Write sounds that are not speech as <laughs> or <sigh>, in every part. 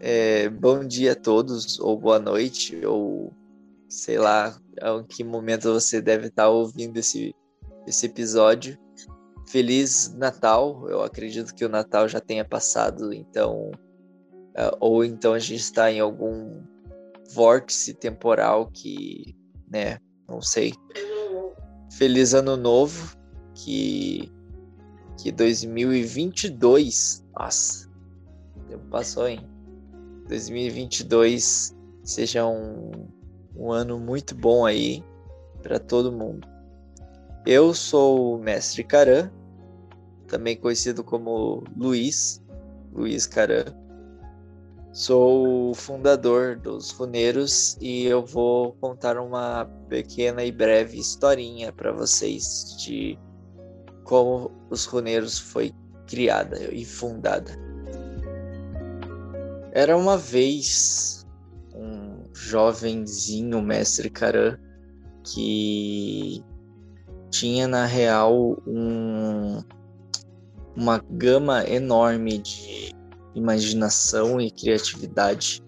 É, bom dia a todos, ou boa noite, ou sei lá em que momento você deve estar ouvindo esse, esse episódio. Feliz Natal, eu acredito que o Natal já tenha passado, então. É, ou então a gente está em algum vórtice temporal que, né, não sei. Feliz Ano Novo, que que 2022, nossa, passou, hein? 2022 seja um, um ano muito bom aí para todo mundo. Eu sou o Mestre Caran, também conhecido como Luiz, Luiz Caran. Sou o fundador dos Runeiros e eu vou contar uma pequena e breve historinha para vocês de como os Runeiros foi criada e fundada. Era uma vez um jovenzinho mestre Karan que tinha na real um, uma gama enorme de imaginação e criatividade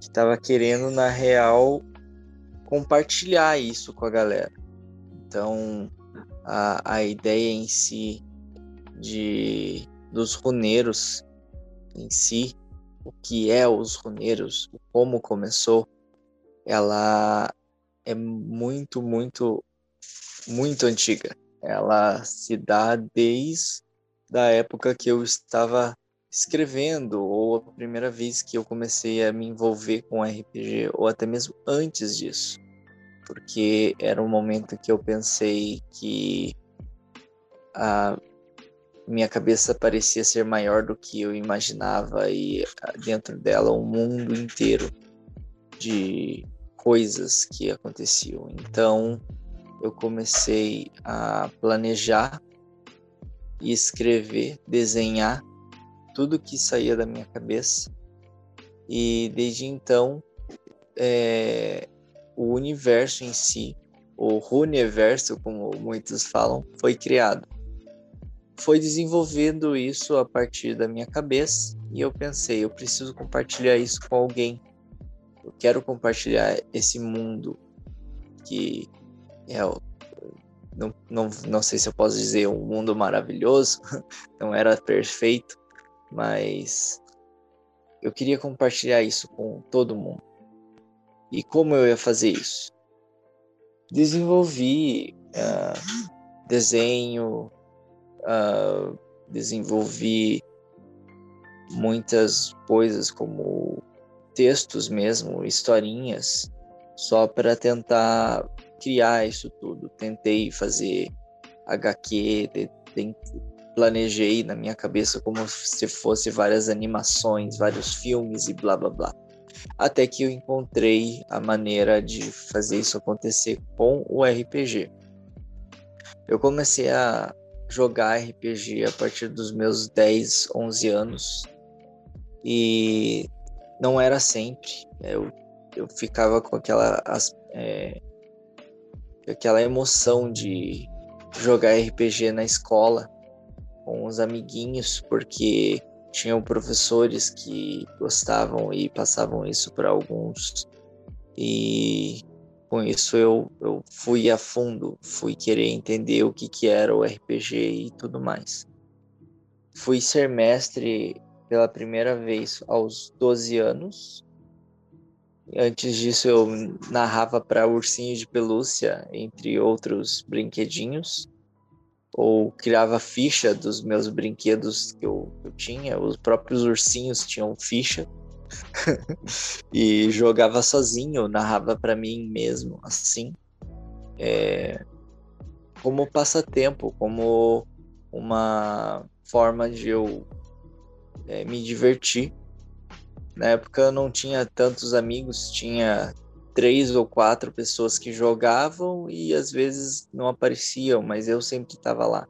que estava querendo na real compartilhar isso com a galera. Então a, a ideia em si de dos runeiros em si, o que é os runeiros, como começou, ela é muito, muito, muito antiga. Ela se dá desde a época que eu estava escrevendo, ou a primeira vez que eu comecei a me envolver com RPG, ou até mesmo antes disso porque era um momento que eu pensei que minha cabeça parecia ser maior do que eu imaginava e ah, dentro dela um mundo inteiro de coisas que aconteciam. Então eu comecei a planejar e escrever, desenhar tudo que saía da minha cabeça. E desde então é, o universo em si, o Runeverso, como muitos falam, foi criado. Foi desenvolvendo isso a partir da minha cabeça e eu pensei, eu preciso compartilhar isso com alguém. Eu quero compartilhar esse mundo que é não, não, não sei se eu posso dizer um mundo maravilhoso, <laughs> não era perfeito, mas eu queria compartilhar isso com todo mundo. E como eu ia fazer isso? Desenvolvi uh, desenho, uh, desenvolvi muitas coisas como textos mesmo, historinhas, só para tentar criar isso tudo. Tentei fazer HQ, planejei na minha cabeça como se fosse várias animações, vários filmes e blá blá blá até que eu encontrei a maneira de fazer isso acontecer com o RPG. Eu comecei a jogar RPG a partir dos meus 10, 11 anos e não era sempre. Eu, eu ficava com aquela, as, é, aquela emoção de jogar RPG na escola com os amiguinhos, porque tinham professores que gostavam e passavam isso para alguns. E com isso eu, eu fui a fundo, fui querer entender o que, que era o RPG e tudo mais. Fui ser mestre pela primeira vez aos 12 anos. Antes disso eu narrava para ursinho de pelúcia, entre outros brinquedinhos ou criava ficha dos meus brinquedos que eu, eu tinha. Os próprios ursinhos tinham ficha. <laughs> e jogava sozinho, narrava para mim mesmo, assim. É, como passatempo, como uma forma de eu é, me divertir. Na época eu não tinha tantos amigos, tinha três ou quatro pessoas que jogavam e às vezes não apareciam, mas eu sempre estava lá.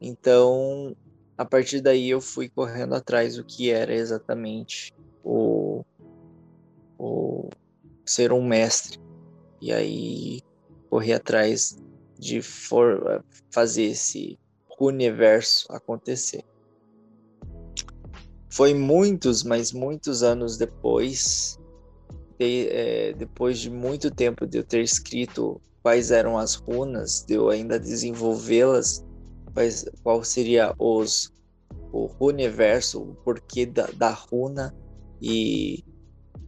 Então, a partir daí eu fui correndo atrás do que era exatamente o, o ser um mestre. E aí corri atrás de for, fazer esse universo acontecer. foi muitos, mas muitos anos depois, de, é, depois de muito tempo de eu ter escrito quais eram as runas, de eu ainda desenvolvê-las, qual seria os o universo, o porquê da, da runa e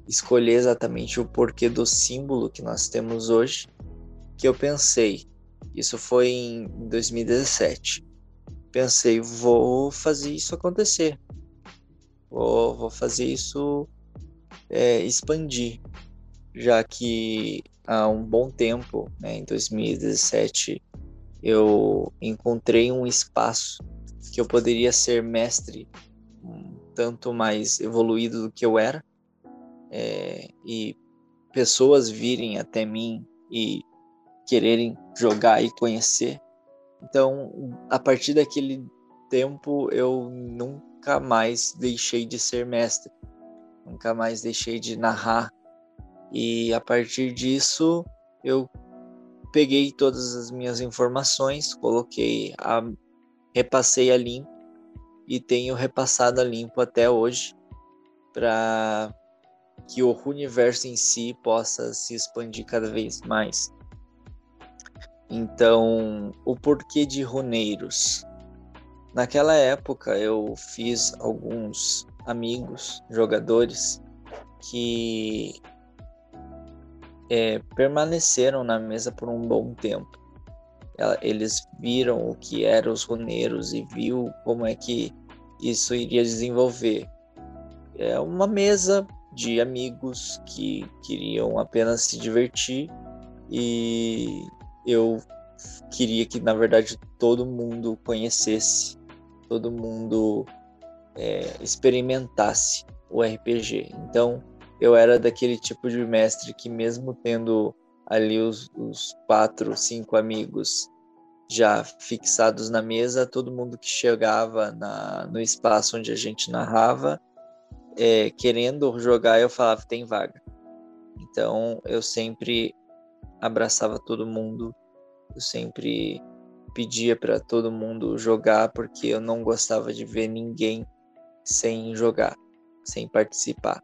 escolher exatamente o porquê do símbolo que nós temos hoje, que eu pensei, isso foi em 2017. Pensei, vou fazer isso acontecer. Vou, vou fazer isso é, expandir, já que há um bom tempo, né, em 2017, eu encontrei um espaço que eu poderia ser mestre um tanto mais evoluído do que eu era é, e pessoas virem até mim e quererem jogar e conhecer. Então, a partir daquele tempo, eu nunca mais deixei de ser mestre, nunca mais deixei de narrar. E a partir disso, eu peguei todas as minhas informações, coloquei a repassei a limpo e tenho repassado a limpo até hoje para que o universo em si possa se expandir cada vez mais. Então, o porquê de runeiros? Naquela época eu fiz alguns amigos, jogadores, que é, permaneceram na mesa por um bom tempo eles viram o que eram os runeiros e viu como é que isso iria desenvolver. É uma mesa de amigos que queriam apenas se divertir e eu queria que na verdade todo mundo conhecesse, todo mundo é, experimentasse o RPG. Então eu era daquele tipo de mestre que mesmo tendo ali os, os quatro, cinco amigos já fixados na mesa, todo mundo que chegava na, no espaço onde a gente narrava, é, querendo jogar, eu falava: tem vaga. Então eu sempre abraçava todo mundo, eu sempre pedia para todo mundo jogar, porque eu não gostava de ver ninguém sem jogar, sem participar.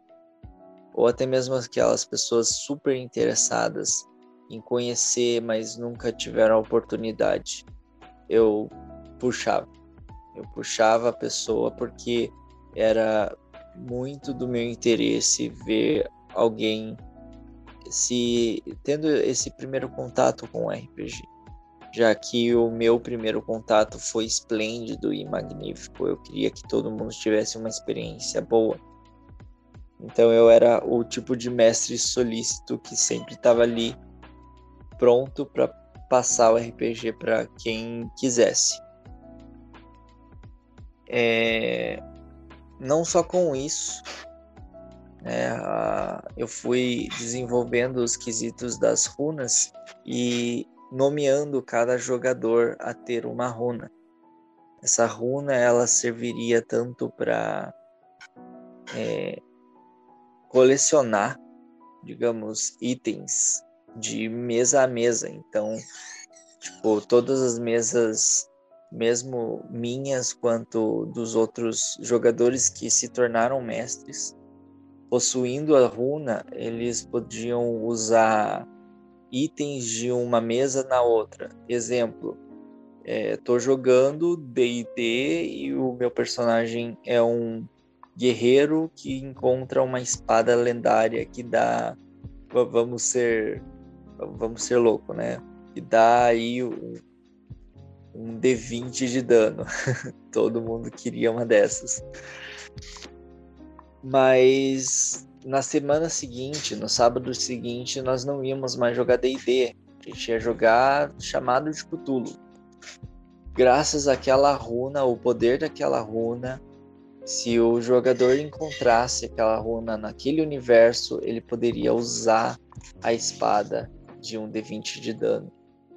Ou até mesmo aquelas pessoas super interessadas em conhecer, mas nunca tiveram a oportunidade. Eu puxava. Eu puxava a pessoa porque era muito do meu interesse ver alguém se tendo esse primeiro contato com o RPG, já que o meu primeiro contato foi esplêndido e magnífico. Eu queria que todo mundo tivesse uma experiência boa. Então eu era o tipo de mestre solícito que sempre estava ali pronto para passar o RPG para quem quisesse. É, não só com isso, né, eu fui desenvolvendo os quesitos das runas e nomeando cada jogador a ter uma runa. Essa runa ela serviria tanto para é, colecionar, digamos, itens de mesa a mesa. Então, tipo, todas as mesas, mesmo minhas quanto dos outros jogadores que se tornaram mestres, possuindo a runa, eles podiam usar itens de uma mesa na outra. Exemplo, estou é, jogando D&D e o meu personagem é um guerreiro que encontra uma espada lendária que dá vamos ser vamos ser louco, né? E dá aí um, um D20 de dano. <laughs> Todo mundo queria uma dessas. Mas na semana seguinte, no sábado seguinte, nós não íamos mais jogar D&D. A gente ia jogar chamado de Cthulhu. Graças àquela runa, o poder daquela runa, se o jogador encontrasse aquela runa naquele universo, ele poderia usar a espada de um D20 de dano.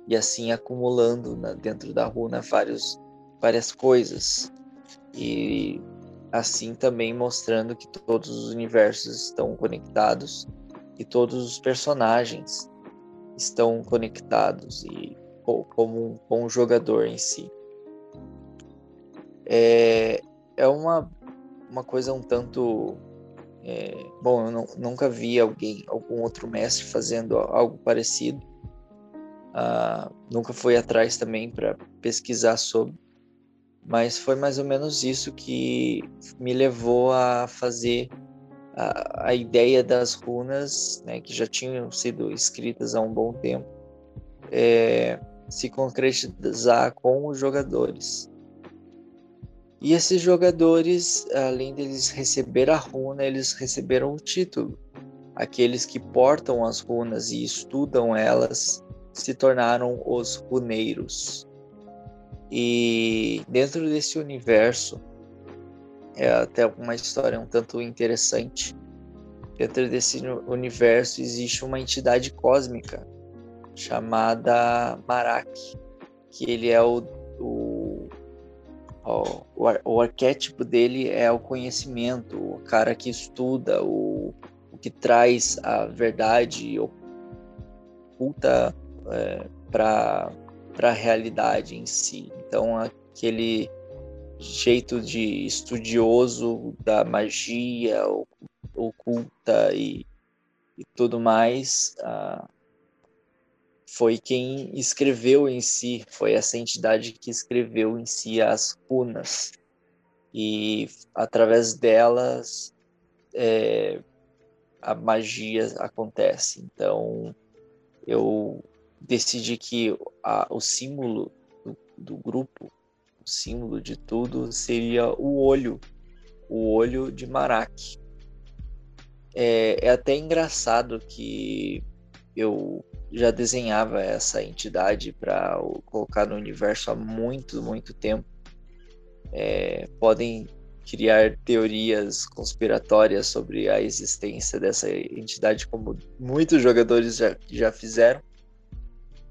E assim acumulando na, dentro da runa vários, várias coisas. E assim também mostrando que todos os universos estão conectados e todos os personagens estão conectados e como um, com o jogador em si. É, é uma uma coisa um tanto é, bom, eu não, nunca vi alguém, algum outro mestre fazendo algo parecido. Uh, nunca fui atrás também para pesquisar sobre, mas foi mais ou menos isso que me levou a fazer a, a ideia das runas, né, que já tinham sido escritas há um bom tempo, é, se concretizar com os jogadores. E esses jogadores, além deles receber a runa, eles receberam o título. Aqueles que portam as runas e estudam elas se tornaram os runeiros. E dentro desse universo, é até uma história um tanto interessante. Dentro desse universo existe uma entidade cósmica chamada Marak, que ele é o, o, o, o arquétipo dele é o conhecimento, o cara que estuda, o, o que traz a verdade oculta é, para a realidade em si. Então, aquele jeito de estudioso da magia oculta e, e tudo mais, uh, foi quem escreveu em si, foi essa entidade que escreveu em si as runas. E através delas é, a magia acontece. Então eu decidi que a, o símbolo do, do grupo símbolo de tudo seria o olho, o olho de Marak. É, é até engraçado que eu já desenhava essa entidade para colocar no universo há muito, muito tempo. É, podem criar teorias conspiratórias sobre a existência dessa entidade, como muitos jogadores já, já fizeram.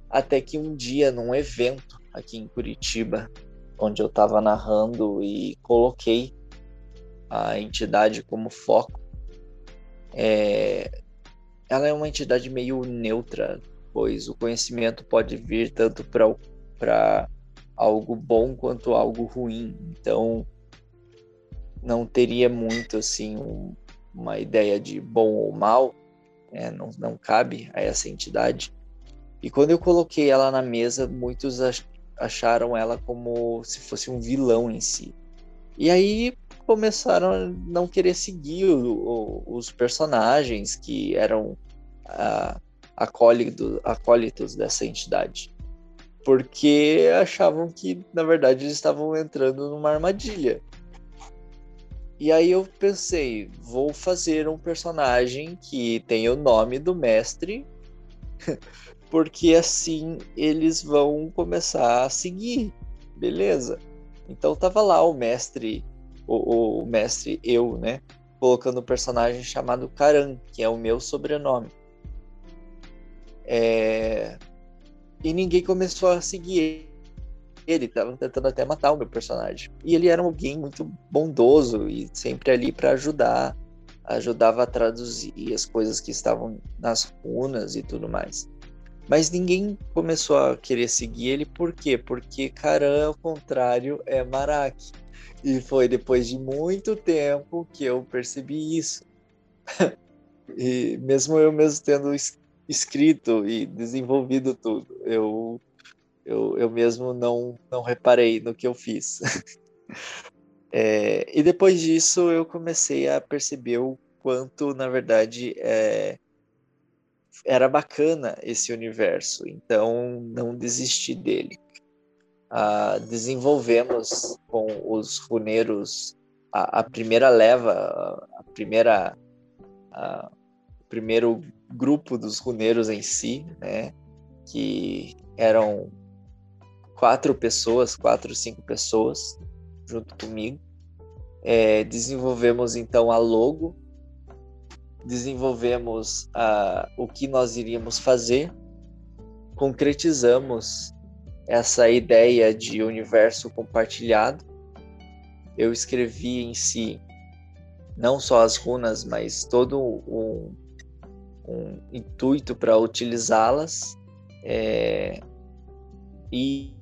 Até que um dia, num evento aqui em Curitiba, onde eu estava narrando e coloquei a entidade como foco. É, ela é uma entidade meio neutra, pois o conhecimento pode vir tanto para algo bom quanto algo ruim. Então, não teria muito assim um, uma ideia de bom ou mal, né? não, não cabe a essa entidade. E quando eu coloquei ela na mesa, muitos acharam ela como se fosse um vilão em si. E aí começaram a não querer seguir o, o, os personagens que eram uh, acólitos, acólitos dessa entidade. Porque achavam que, na verdade, eles estavam entrando numa armadilha. E aí eu pensei, vou fazer um personagem que tem o nome do mestre <laughs> porque assim eles vão começar a seguir, beleza? Então tava lá o mestre, o, o mestre eu, né? Colocando um personagem chamado Karan, que é o meu sobrenome. É... E ninguém começou a seguir ele, tava tentando até matar o meu personagem. E ele era alguém muito bondoso e sempre ali para ajudar, ajudava a traduzir as coisas que estavam nas runas e tudo mais. Mas ninguém começou a querer seguir ele, por quê? Porque Karan, ao contrário, é Maraki. E foi depois de muito tempo que eu percebi isso. <laughs> e mesmo eu mesmo tendo escrito e desenvolvido tudo, eu, eu, eu mesmo não, não reparei no que eu fiz. <laughs> é, e depois disso eu comecei a perceber o quanto, na verdade, é, era bacana esse universo, então não desisti dele. Uh, desenvolvemos com os runeiros a, a primeira leva, a primeira, o primeiro grupo dos runeiros em si, né? Que eram quatro pessoas, quatro, cinco pessoas, junto comigo. É, desenvolvemos então a logo desenvolvemos uh, o que nós iríamos fazer, concretizamos essa ideia de universo compartilhado. Eu escrevi em si não só as runas, mas todo um, um intuito para utilizá-las. É, e,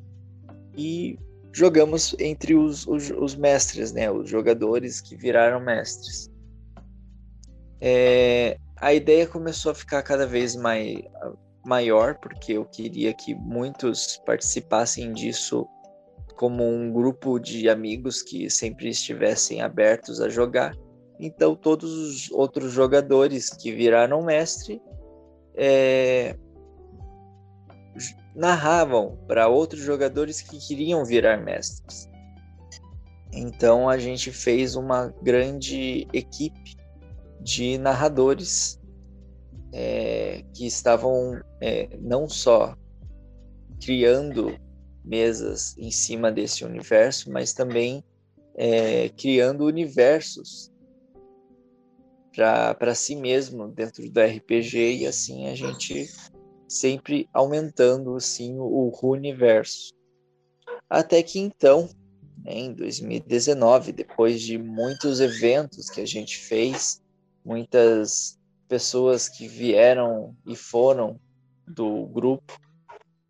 e jogamos entre os, os, os mestres, né? Os jogadores que viraram mestres. É, a ideia começou a ficar cada vez mais maior, porque eu queria que muitos participassem disso como um grupo de amigos que sempre estivessem abertos a jogar. Então, todos os outros jogadores que viraram mestre é, narravam para outros jogadores que queriam virar mestres. Então, a gente fez uma grande equipe de narradores é, que estavam é, não só criando mesas em cima desse universo, mas também é, criando universos para si mesmo dentro do RPG e assim a gente sempre aumentando assim o, universo. Até que então, em 2019, depois de muitos eventos que a gente fez, muitas pessoas que vieram e foram do grupo,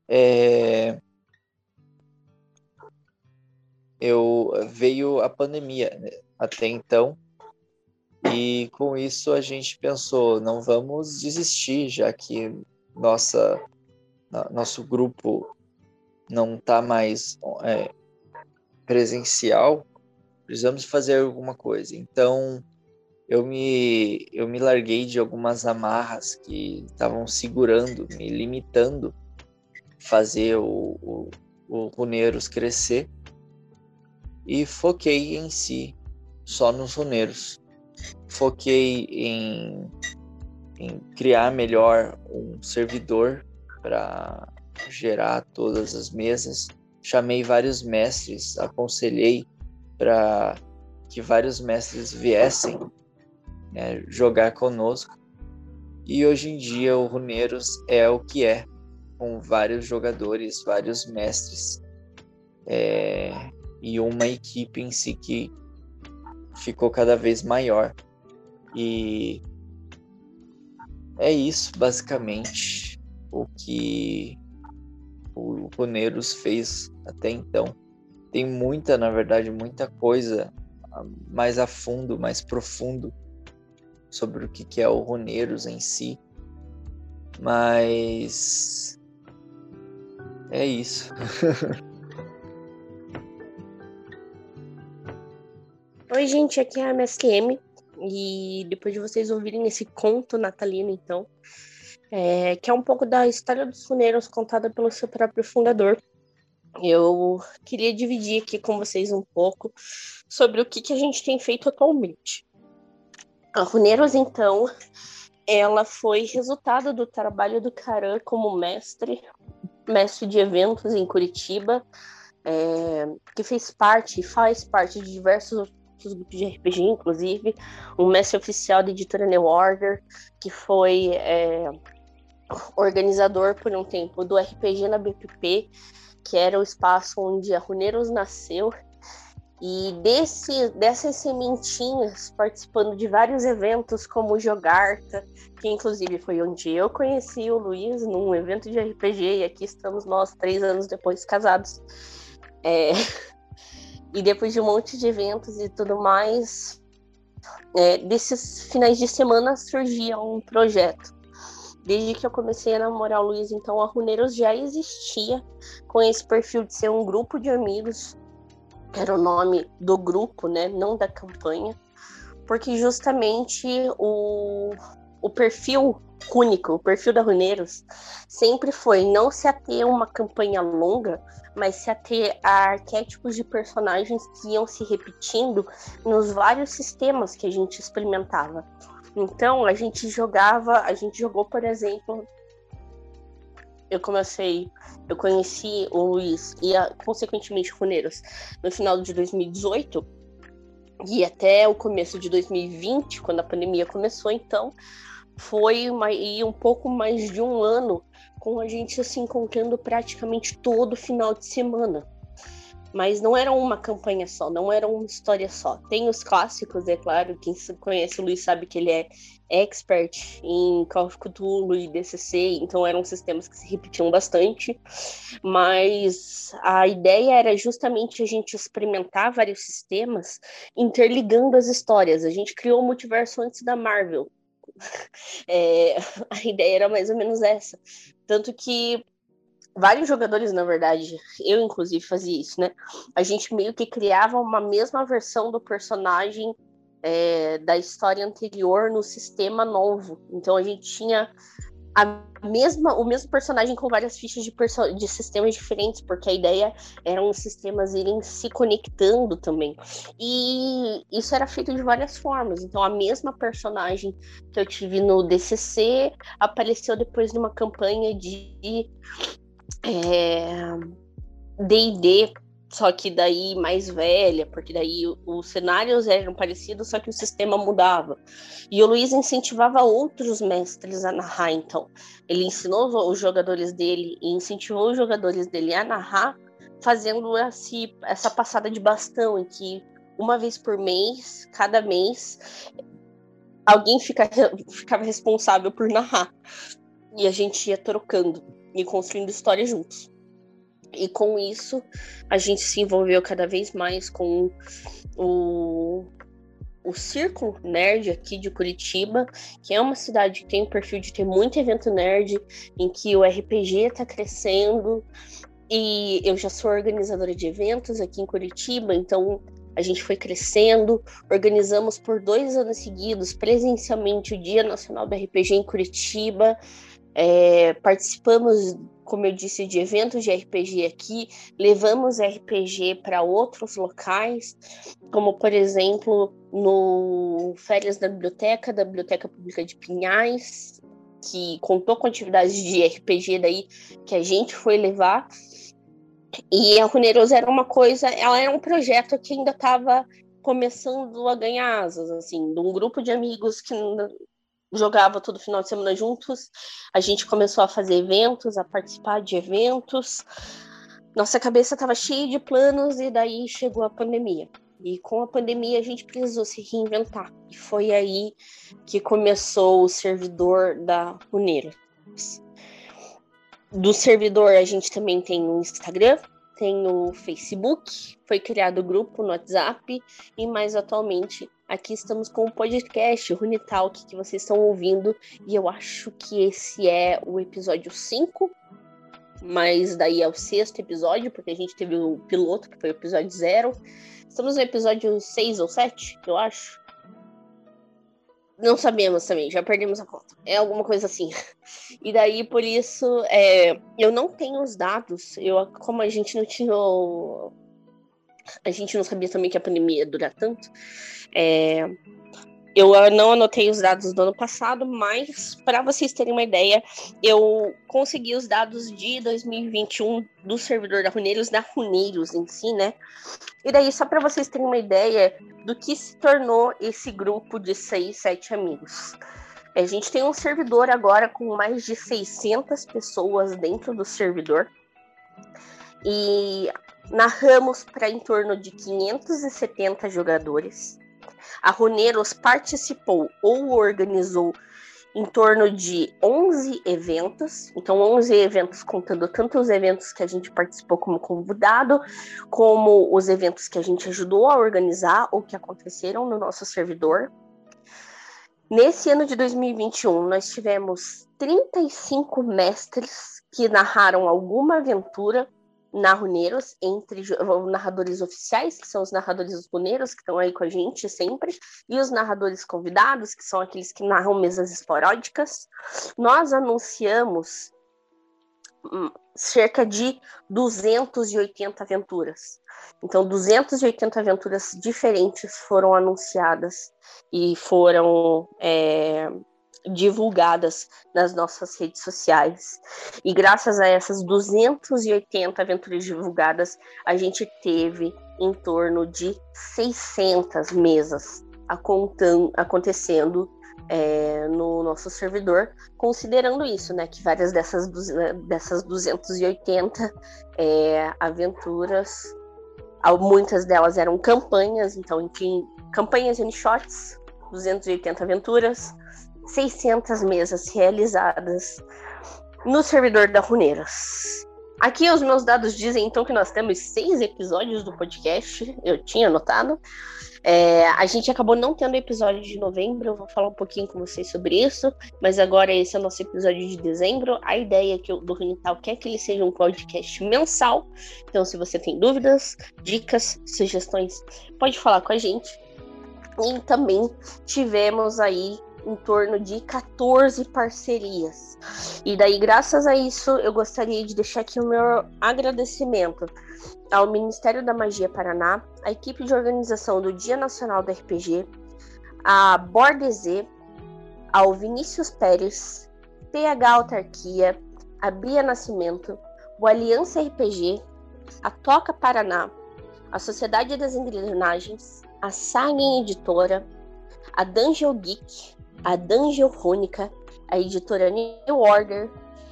é, eu veio a pandemia né, até então. E com isso a gente pensou não vamos desistir já que nossa nosso grupo não está mais é, presencial precisamos fazer alguma coisa. Então eu me eu me larguei de algumas amarras que estavam segurando me limitando fazer o, o, o Runeiros crescer e foquei em si, só nos runeiros. Foquei em, em criar melhor um servidor para gerar todas as mesas. Chamei vários mestres, aconselhei para que vários mestres viessem né, jogar conosco. E hoje em dia o Runeiros é o que é, com vários jogadores, vários mestres. É, e uma equipe em si que ficou cada vez maior. E é isso, basicamente, o que o Runeiros fez até então. Tem muita, na verdade, muita coisa mais a fundo, mais profundo sobre o que é o Runeiros em si. Mas é isso. <laughs> Oi, gente, aqui é a MSQM. E depois de vocês ouvirem esse conto natalino, então, é, que é um pouco da história dos funeiros contada pelo seu próprio fundador, eu queria dividir aqui com vocês um pouco sobre o que, que a gente tem feito atualmente. A Runeiros, então, ela foi resultado do trabalho do Caran como mestre, mestre de eventos em Curitiba, é, que fez parte faz parte de diversos outros grupos de RPG, inclusive, um mestre oficial da editora New Order, que foi é, organizador por um tempo do RPG na BPP, que era o espaço onde a Runeiros nasceu, e desse, dessas sementinhas, participando de vários eventos como o Jogarta, que inclusive foi onde eu conheci o Luiz, num evento de RPG, e aqui estamos nós, três anos depois, casados. É, <laughs> e depois de um monte de eventos e tudo mais, é, desses finais de semana surgia um projeto. Desde que eu comecei a namorar o Luiz, então a Runeiros já existia com esse perfil de ser um grupo de amigos. Era o nome do grupo, né? Não da campanha. Porque justamente o, o perfil único, o perfil da Runeiros, sempre foi não se ater a uma campanha longa, mas se ater a arquétipos de personagens que iam se repetindo nos vários sistemas que a gente experimentava. Então, a gente jogava, a gente jogou, por exemplo, eu comecei, eu conheci o Luiz e, a, consequentemente, o Runeiros no final de 2018 e até o começo de 2020, quando a pandemia começou, então, foi uma, e um pouco mais de um ano com a gente se encontrando praticamente todo final de semana. Mas não era uma campanha só, não era uma história só. Tem os clássicos, é claro, quem conhece o Luiz sabe que ele é expert em Call of Cthulhu e DCC, então eram sistemas que se repetiam bastante, mas a ideia era justamente a gente experimentar vários sistemas interligando as histórias. A gente criou o multiverso antes da Marvel. <laughs> É, a ideia era mais ou menos essa. Tanto que vários jogadores, na verdade, eu inclusive fazia isso, né? A gente meio que criava uma mesma versão do personagem é, da história anterior no sistema novo. Então a gente tinha a mesma, o mesmo personagem com várias fichas de, de sistemas diferentes, porque a ideia eram os sistemas irem se conectando também. E isso era feito de várias formas. Então, a mesma personagem que eu tive no DCC apareceu depois numa campanha de D&D, é, só que daí mais velha, porque daí os cenários eram parecidos, só que o sistema mudava. E o Luiz incentivava outros mestres a narrar, então. Ele ensinou os jogadores dele e incentivou os jogadores dele a narrar, fazendo esse, essa passada de bastão, em que uma vez por mês, cada mês, alguém fica, ficava responsável por narrar. E a gente ia trocando e construindo histórias juntos. E com isso, a gente se envolveu cada vez mais com o, o Círculo Nerd aqui de Curitiba, que é uma cidade que tem o perfil de ter muito evento nerd, em que o RPG está crescendo. E eu já sou organizadora de eventos aqui em Curitiba, então a gente foi crescendo. Organizamos por dois anos seguidos, presencialmente, o Dia Nacional do RPG em Curitiba. É, participamos, como eu disse, de eventos de RPG aqui, levamos RPG para outros locais, como por exemplo no Férias da Biblioteca, da Biblioteca Pública de Pinhais, que contou com atividades de RPG daí que a gente foi levar. E a Runerosa era uma coisa, ela era um projeto que ainda estava começando a ganhar asas, assim, de um grupo de amigos que jogava todo final de semana juntos. A gente começou a fazer eventos, a participar de eventos. Nossa cabeça estava cheia de planos e daí chegou a pandemia. E com a pandemia a gente precisou se reinventar. E foi aí que começou o servidor da Uneira. Do servidor a gente também tem o Instagram, tem o Facebook, foi criado o grupo no WhatsApp e mais atualmente aqui estamos com o podcast Runitalk que vocês estão ouvindo e eu acho que esse é o episódio 5, mas daí é o sexto episódio, porque a gente teve o piloto, que foi o episódio 0. Estamos no episódio 6 ou 7, eu acho. Não sabemos também, já perdemos a conta. É alguma coisa assim. E daí, por isso, é, eu não tenho os dados. Eu, como a gente não tinha. A gente não sabia também que a pandemia ia durar tanto. É, eu não anotei os dados do ano passado, mas para vocês terem uma ideia, eu consegui os dados de 2021 do servidor da Runeiros, da Runeiros em si, né? E daí, só para vocês terem uma ideia do que se tornou esse grupo de seis, sete amigos. A gente tem um servidor agora com mais de 600 pessoas dentro do servidor. E narramos para em torno de 570 jogadores. A Runeiros participou ou organizou em torno de 11 eventos, então 11 eventos contando tanto os eventos que a gente participou como convidado, como os eventos que a gente ajudou a organizar ou que aconteceram no nosso servidor. Nesse ano de 2021, nós tivemos 35 mestres que narraram alguma aventura narroneiros entre narradores oficiais, que são os narradores runeiros, que estão aí com a gente sempre, e os narradores convidados, que são aqueles que narram mesas esporádicas. Nós anunciamos hum, cerca de 280 aventuras. Então, 280 aventuras diferentes foram anunciadas e foram é, divulgadas nas nossas redes sociais. E graças a essas 280 aventuras divulgadas, a gente teve em torno de 600 mesas acontecendo é, no nosso servidor, considerando isso, né, que várias dessas, dessas 280 é, aventuras Muitas delas eram campanhas, então, enfim, campanhas e shots, 280 aventuras, 600 mesas realizadas no servidor da Runeiras. Aqui os meus dados dizem então que nós temos seis episódios do podcast, eu tinha anotado. É, a gente acabou não tendo episódio de novembro, eu vou falar um pouquinho com vocês sobre isso, mas agora esse é o nosso episódio de dezembro. A ideia que eu, do Runital quer que ele seja um podcast mensal. Então, se você tem dúvidas, dicas, sugestões, pode falar com a gente. E também tivemos aí em torno de 14 parcerias. E daí, graças a isso, eu gostaria de deixar aqui o meu agradecimento ao Ministério da Magia Paraná, à equipe de organização do Dia Nacional do RPG, a Bordezê, ao Vinícius Pérez, PH Autarquia, a Bia Nascimento, o Aliança RPG, a Toca Paraná, a Sociedade das Engrenagens, a Sagen Editora, a Dungeon Geek, a Dungeon Rônica, a editora New Order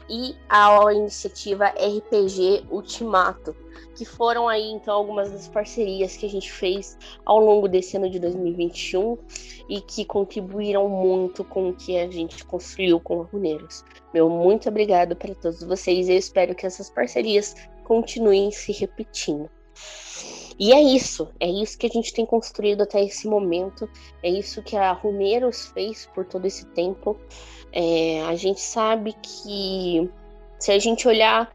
e a iniciativa RPG Ultimato, que foram aí então algumas das parcerias que a gente fez ao longo desse ano de 2021 e que contribuíram muito com o que a gente construiu com a Runeiros. Meu muito obrigado para todos vocês e eu espero que essas parcerias continuem se repetindo. E é isso, é isso que a gente tem construído até esse momento, é isso que a Rumeiros fez por todo esse tempo. É, a gente sabe que se a gente olhar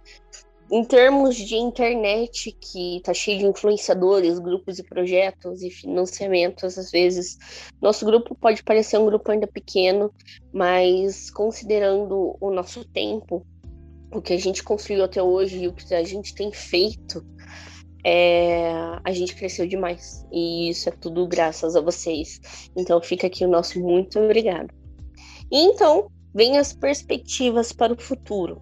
em termos de internet, que está cheio de influenciadores, grupos e projetos e financiamentos, às vezes, nosso grupo pode parecer um grupo ainda pequeno, mas considerando o nosso tempo, o que a gente construiu até hoje e o que a gente tem feito, é, a gente cresceu demais. E isso é tudo graças a vocês. Então fica aqui o nosso muito obrigado. E então, vem as perspectivas para o futuro.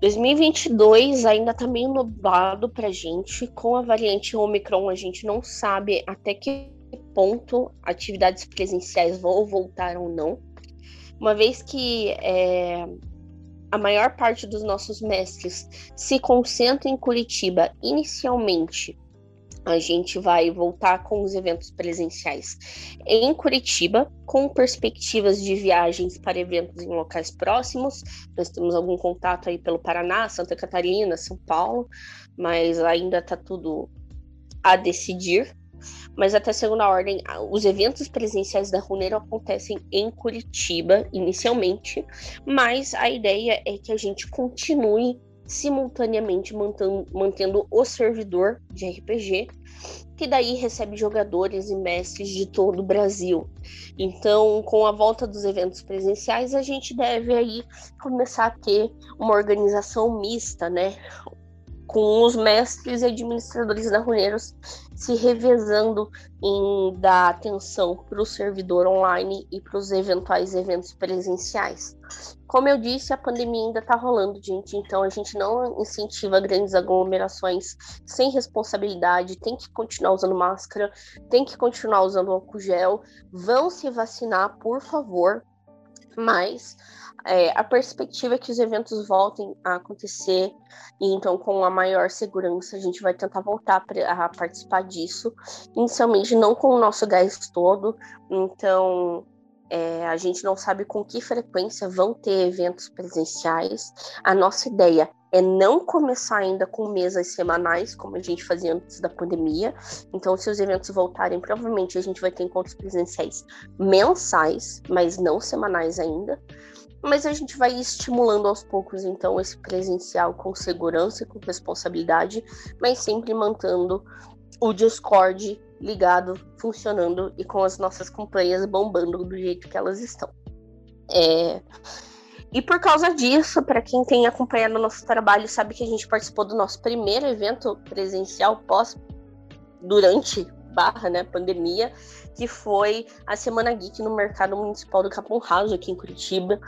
2022 ainda está meio nublado para a gente. Com a variante Omicron, a gente não sabe até que ponto atividades presenciais vão voltar ou não. Uma vez que é, a maior parte dos nossos mestres se concentra em Curitiba inicialmente. A gente vai voltar com os eventos presenciais em Curitiba, com perspectivas de viagens para eventos em locais próximos. Nós temos algum contato aí pelo Paraná, Santa Catarina, São Paulo, mas ainda está tudo a decidir mas até segunda ordem, os eventos presenciais da Runeiro acontecem em Curitiba inicialmente, mas a ideia é que a gente continue simultaneamente mantendo, mantendo o servidor de RPG, que daí recebe jogadores e mestres de todo o Brasil. Então, com a volta dos eventos presenciais, a gente deve aí começar a ter uma organização mista, né? Com os mestres e administradores da Runeiros se revezando em dar atenção para o servidor online e para os eventuais eventos presenciais. Como eu disse, a pandemia ainda está rolando, gente, então a gente não incentiva grandes aglomerações sem responsabilidade, tem que continuar usando máscara, tem que continuar usando álcool gel, vão se vacinar, por favor, mas é, a perspectiva é que os eventos voltem a acontecer e então com a maior segurança a gente vai tentar voltar a participar disso, inicialmente não com o nosso gás todo, então é, a gente não sabe com que frequência vão ter eventos presenciais. A nossa ideia é não começar ainda com mesas semanais, como a gente fazia antes da pandemia. Então, se os eventos voltarem, provavelmente a gente vai ter encontros presenciais mensais, mas não semanais ainda. Mas a gente vai estimulando aos poucos, então, esse presencial com segurança e com responsabilidade, mas sempre mantendo o Discord ligado, funcionando e com as nossas companhias bombando do jeito que elas estão. É... E por causa disso, para quem tem acompanhado nosso trabalho, sabe que a gente participou do nosso primeiro evento presencial pós durante barra, né, pandemia, que foi a Semana Geek no Mercado Municipal do Capão Raso, aqui em Curitiba.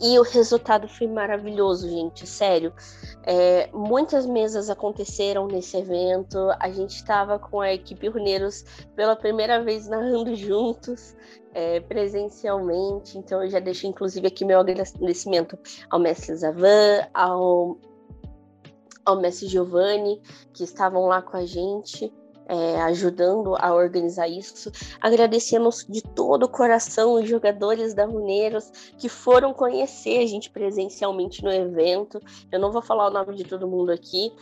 E o resultado foi maravilhoso, gente, sério. É, muitas mesas aconteceram nesse evento. A gente estava com a equipe Runeiros pela primeira vez narrando juntos, é, presencialmente. Então eu já deixo, inclusive, aqui meu agradecimento ao mestre Zavan, ao ao Messi Giovanni, que estavam lá com a gente é, ajudando a organizar isso. Agradecemos de todo o coração os jogadores da Runeiros que foram conhecer a gente presencialmente no evento. Eu não vou falar o nome de todo mundo aqui,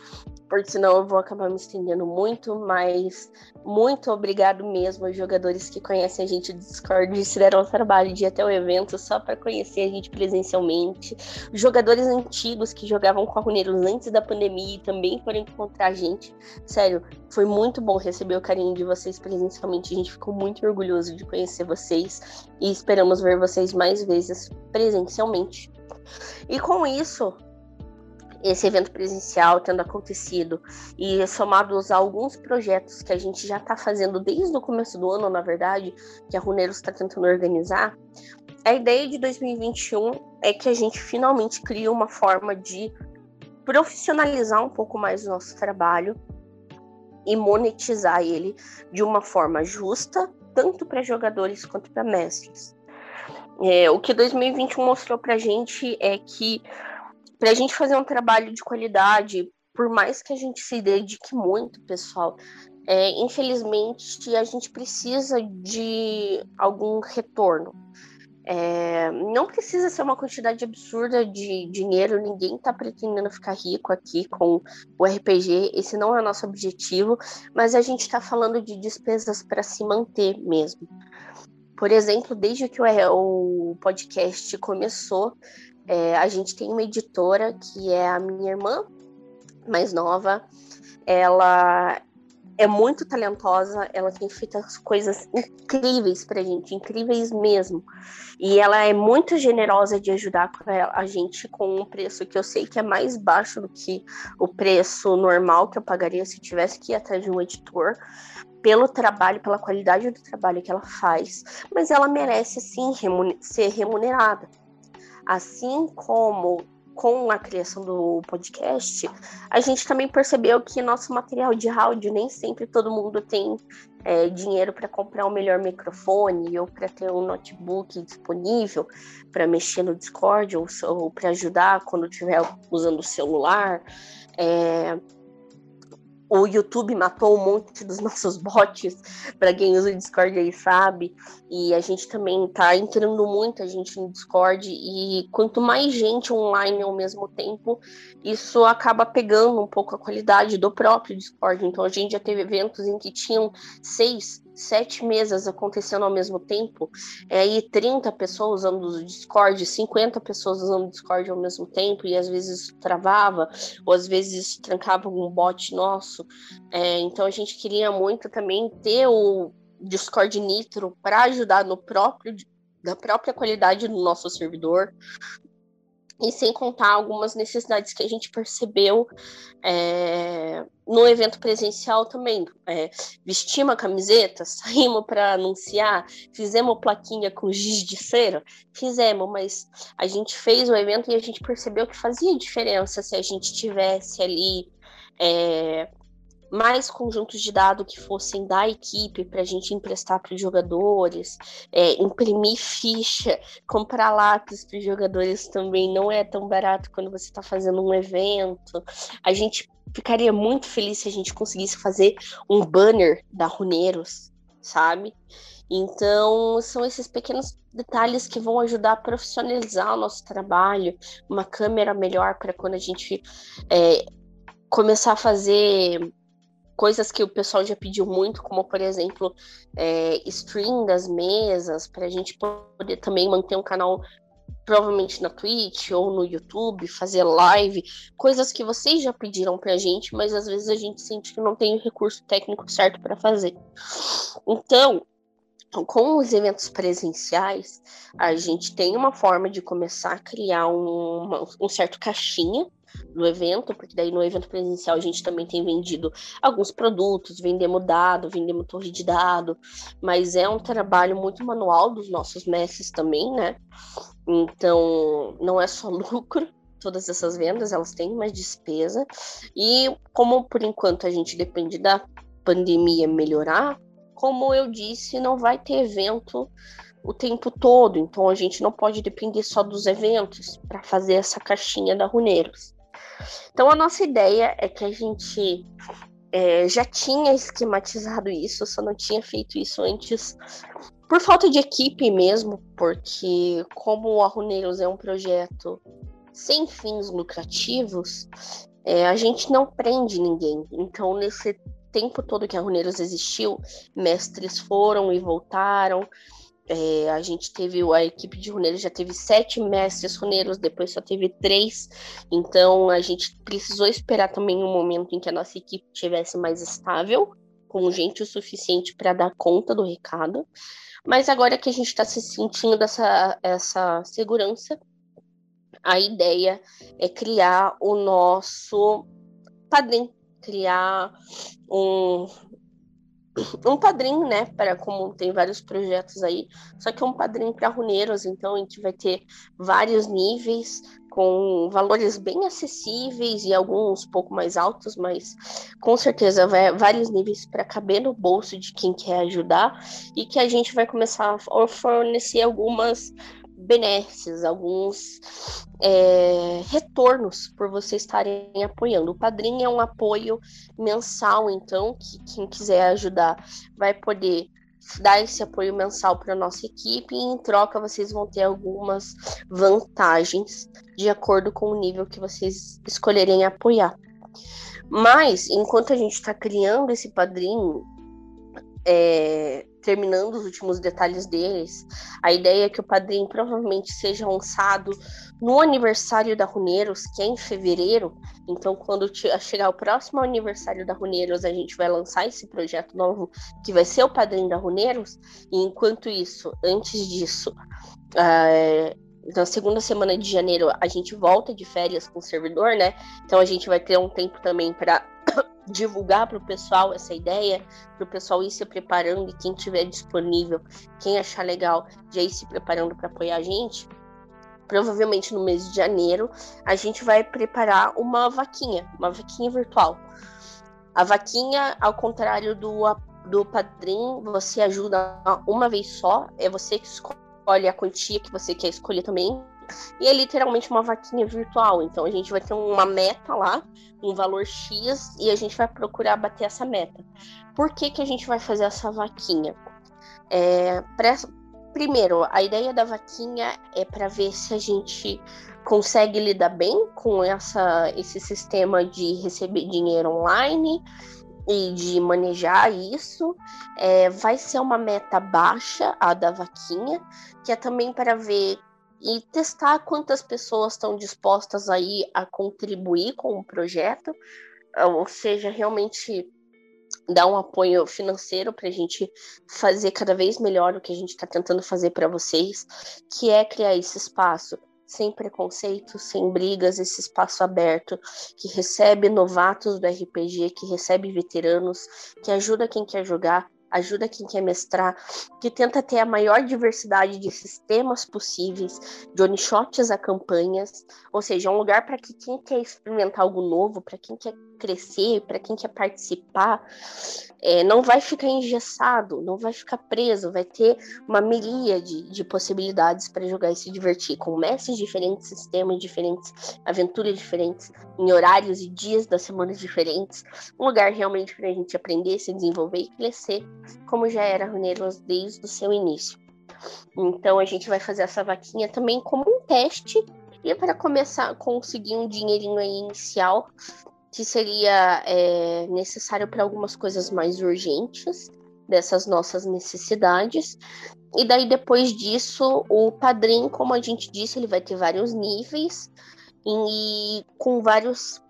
porque senão eu vou acabar me estendendo muito, mas muito obrigado mesmo aos jogadores que conhecem a gente do Discord e se deram o trabalho de ir até o evento só para conhecer a gente presencialmente. Jogadores antigos que jogavam com a Runeiros antes da pandemia e também foram encontrar a gente. Sério, foi muito bom receber o carinho de vocês presencialmente. A gente ficou muito orgulhoso de conhecer vocês e esperamos ver vocês mais vezes presencialmente. E com isso, esse evento presencial tendo acontecido e somados a alguns projetos que a gente já está fazendo desde o começo do ano, na verdade, que a Runeiros está tentando organizar, a ideia de 2021 é que a gente finalmente crie uma forma de profissionalizar um pouco mais o nosso trabalho e monetizar ele de uma forma justa, tanto para jogadores quanto para mestres. É, o que 2021 mostrou para a gente é que para a gente fazer um trabalho de qualidade, por mais que a gente se dedique muito, pessoal, é, infelizmente a gente precisa de algum retorno. É, não precisa ser uma quantidade absurda de dinheiro, ninguém está pretendendo ficar rico aqui com o RPG, esse não é o nosso objetivo, mas a gente está falando de despesas para se manter mesmo. Por exemplo, desde que o, podcast começou, é, a gente tem uma editora que é a minha irmã mais nova. Ela é muito talentosa, ela tem feito as coisas incríveis pra gente, incríveis mesmo. E ela é muito generosa de ajudar a gente com um preço que eu sei que é mais baixo do que o preço normal que eu pagaria se tivesse que ir atrás de um editor pelo trabalho, pela qualidade do trabalho que ela faz, mas ela merece sim ser remunerada. Assim como com a criação do podcast, a gente também percebeu que nosso material de áudio nem sempre todo mundo tem é, dinheiro para comprar o um melhor microfone ou para ter um notebook disponível para mexer no Discord ou, ou para ajudar quando estiver usando o celular. É, o YouTube matou um monte dos <laughs> nossos bots, para quem usa o Discord aí sabe, e a gente também tá entrando muita gente no Discord, e quanto mais gente online ao mesmo tempo, isso acaba pegando um pouco a qualidade do próprio Discord. Então a gente já teve eventos em que tinham seis, sete mesas acontecendo ao mesmo tempo, é aí 30 pessoas usando o Discord, 50 pessoas usando o Discord ao mesmo tempo, e às vezes travava, ou às vezes trancava algum bot nosso. É, então a gente queria muito também ter o Discord Nitro para ajudar no próprio da própria qualidade do nosso servidor, e sem contar algumas necessidades que a gente percebeu é, no evento presencial também. É, vestimos a camiseta, <laughs> saímos para anunciar, fizemos plaquinha com giz de cera, fizemos, mas a gente fez o evento e a gente percebeu que fazia diferença se a gente tivesse ali é, mais conjuntos de dados que fossem da equipe para a gente emprestar para os jogadores, é, imprimir ficha, comprar lápis para os jogadores também não é tão barato quando você está fazendo um evento. A gente ficaria muito feliz se a gente conseguisse fazer um banner da Runeiros, sabe? Então, são esses pequenos detalhes que vão ajudar a profissionalizar o nosso trabalho, uma câmera melhor para quando a gente é, começar a fazer coisas que o pessoal já pediu muito, como por exemplo, é, stream das mesas, para a gente poder também manter um canal provavelmente na Twitch ou no YouTube, fazer live, coisas que vocês já pediram pra gente, mas às vezes a gente sente que não tem o recurso técnico certo para fazer. Então, com os eventos presenciais, a gente tem uma forma de começar a criar um, um certo caixinha no evento, porque daí no evento presencial a gente também tem vendido alguns produtos, vendemos dado, vendemos torre de dado, mas é um trabalho muito manual dos nossos mestres também, né? Então, não é só <laughs> lucro, todas essas vendas, elas têm mais despesa. E como por enquanto a gente depende da pandemia melhorar, como eu disse, não vai ter evento o tempo todo, então a gente não pode depender só dos eventos para fazer essa caixinha da Runeiros. Então a nossa ideia é que a gente é, já tinha esquematizado isso, só não tinha feito isso antes por falta de equipe mesmo, porque como a Runeiros é um projeto sem fins lucrativos, é, a gente não prende ninguém. Então, nesse tempo todo que a Runeiros existiu, mestres foram e voltaram. É, a gente teve, a equipe de runeiros já teve sete mestres runeiros, depois só teve três. Então a gente precisou esperar também um momento em que a nossa equipe estivesse mais estável, com gente o suficiente para dar conta do recado. Mas agora que a gente está se sentindo dessa essa segurança, a ideia é criar o nosso padrinho, criar um, um padrinho, né, para como tem vários projetos aí, só que é um padrinho para runeiros, então a gente vai ter vários níveis com valores bem acessíveis e alguns pouco mais altos, mas com certeza vai vários níveis para caber no bolso de quem quer ajudar e que a gente vai começar a fornecer algumas benesses, alguns é, retornos por vocês estarem apoiando. O padrinho é um apoio mensal, então, que quem quiser ajudar vai poder dar esse apoio mensal para nossa equipe e em troca vocês vão ter algumas vantagens de acordo com o nível que vocês escolherem apoiar. Mas, enquanto a gente está criando esse padrinho, é, terminando os últimos detalhes deles, a ideia é que o padrinho provavelmente seja lançado no aniversário da Runeiros, que é em fevereiro. Então, quando chegar o próximo aniversário da Runeiros, a gente vai lançar esse projeto novo, que vai ser o padrinho da Runeiros. E enquanto isso, antes disso, é, na segunda semana de janeiro, a gente volta de férias com o servidor, né? Então, a gente vai ter um tempo também para divulgar para o pessoal essa ideia, para o pessoal ir se preparando e quem tiver disponível, quem achar legal, já ir se preparando para apoiar a gente. Provavelmente no mês de janeiro, a gente vai preparar uma vaquinha, uma vaquinha virtual. A vaquinha, ao contrário do, do padrinho, você ajuda uma vez só, é você que escolhe a quantia que você quer escolher também, e é literalmente uma vaquinha virtual. Então a gente vai ter uma meta lá, um valor X, e a gente vai procurar bater essa meta. Por que, que a gente vai fazer essa vaquinha? É, pra, primeiro, a ideia da vaquinha é para ver se a gente consegue lidar bem com essa, esse sistema de receber dinheiro online e de manejar isso. É, vai ser uma meta baixa, a da vaquinha, que é também para ver e testar quantas pessoas estão dispostas aí a contribuir com o projeto, ou seja, realmente dar um apoio financeiro para a gente fazer cada vez melhor o que a gente está tentando fazer para vocês, que é criar esse espaço sem preconceito, sem brigas, esse espaço aberto que recebe novatos do RPG, que recebe veteranos, que ajuda quem quer jogar, ajuda quem quer mestrar, que tenta ter a maior diversidade de sistemas possíveis, de one-shots a campanhas, ou seja, é um lugar para que quem quer experimentar algo novo, para quem quer crescer, para quem quer participar, é, não vai ficar engessado, não vai ficar preso, vai ter uma miríade de possibilidades para jogar e se divertir, com mestres diferentes, sistemas diferentes, aventuras diferentes, em horários e dias das semanas diferentes. Um lugar realmente para a gente aprender, se desenvolver e crescer, como já era Runeiros desde o seu início. Então a gente vai fazer essa vaquinha também como um teste e para começar a conseguir um dinheirinho aí inicial que seria é, necessário para algumas coisas mais urgentes dessas nossas necessidades. E daí, depois disso, o padrinho, como a gente disse, ele vai ter vários níveis e com vários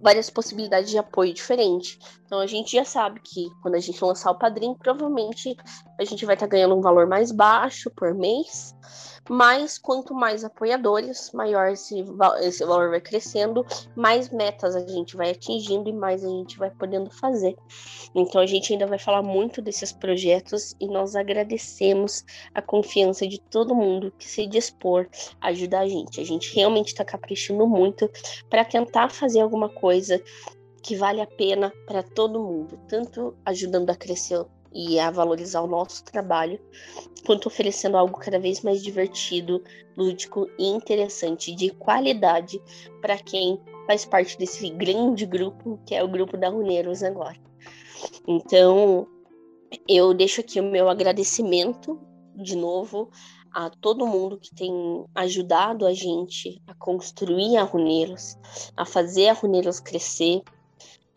várias possibilidades de apoio diferente. Então a gente já sabe que quando a gente lançar o padrinho, provavelmente a gente vai estar tá ganhando um valor mais baixo por mês mas quanto mais apoiadores, maior esse, esse valor vai crescendo, mais metas a gente vai atingindo e mais a gente vai podendo fazer. Então a gente ainda vai falar muito desses projetos e nós agradecemos a confiança de todo mundo que se dispor a ajudar a gente. A gente realmente está caprichando muito para tentar fazer alguma coisa que vale a pena para todo mundo, tanto ajudando a crescer e a valorizar o nosso trabalho, quanto oferecendo algo cada vez mais divertido, lúdico e interessante, de qualidade para quem faz parte desse grande grupo que é o grupo da Runeiros agora. Então, eu deixo aqui o meu agradecimento de novo a todo mundo que tem ajudado a gente a construir a Runeiros, a fazer a Runeiros crescer,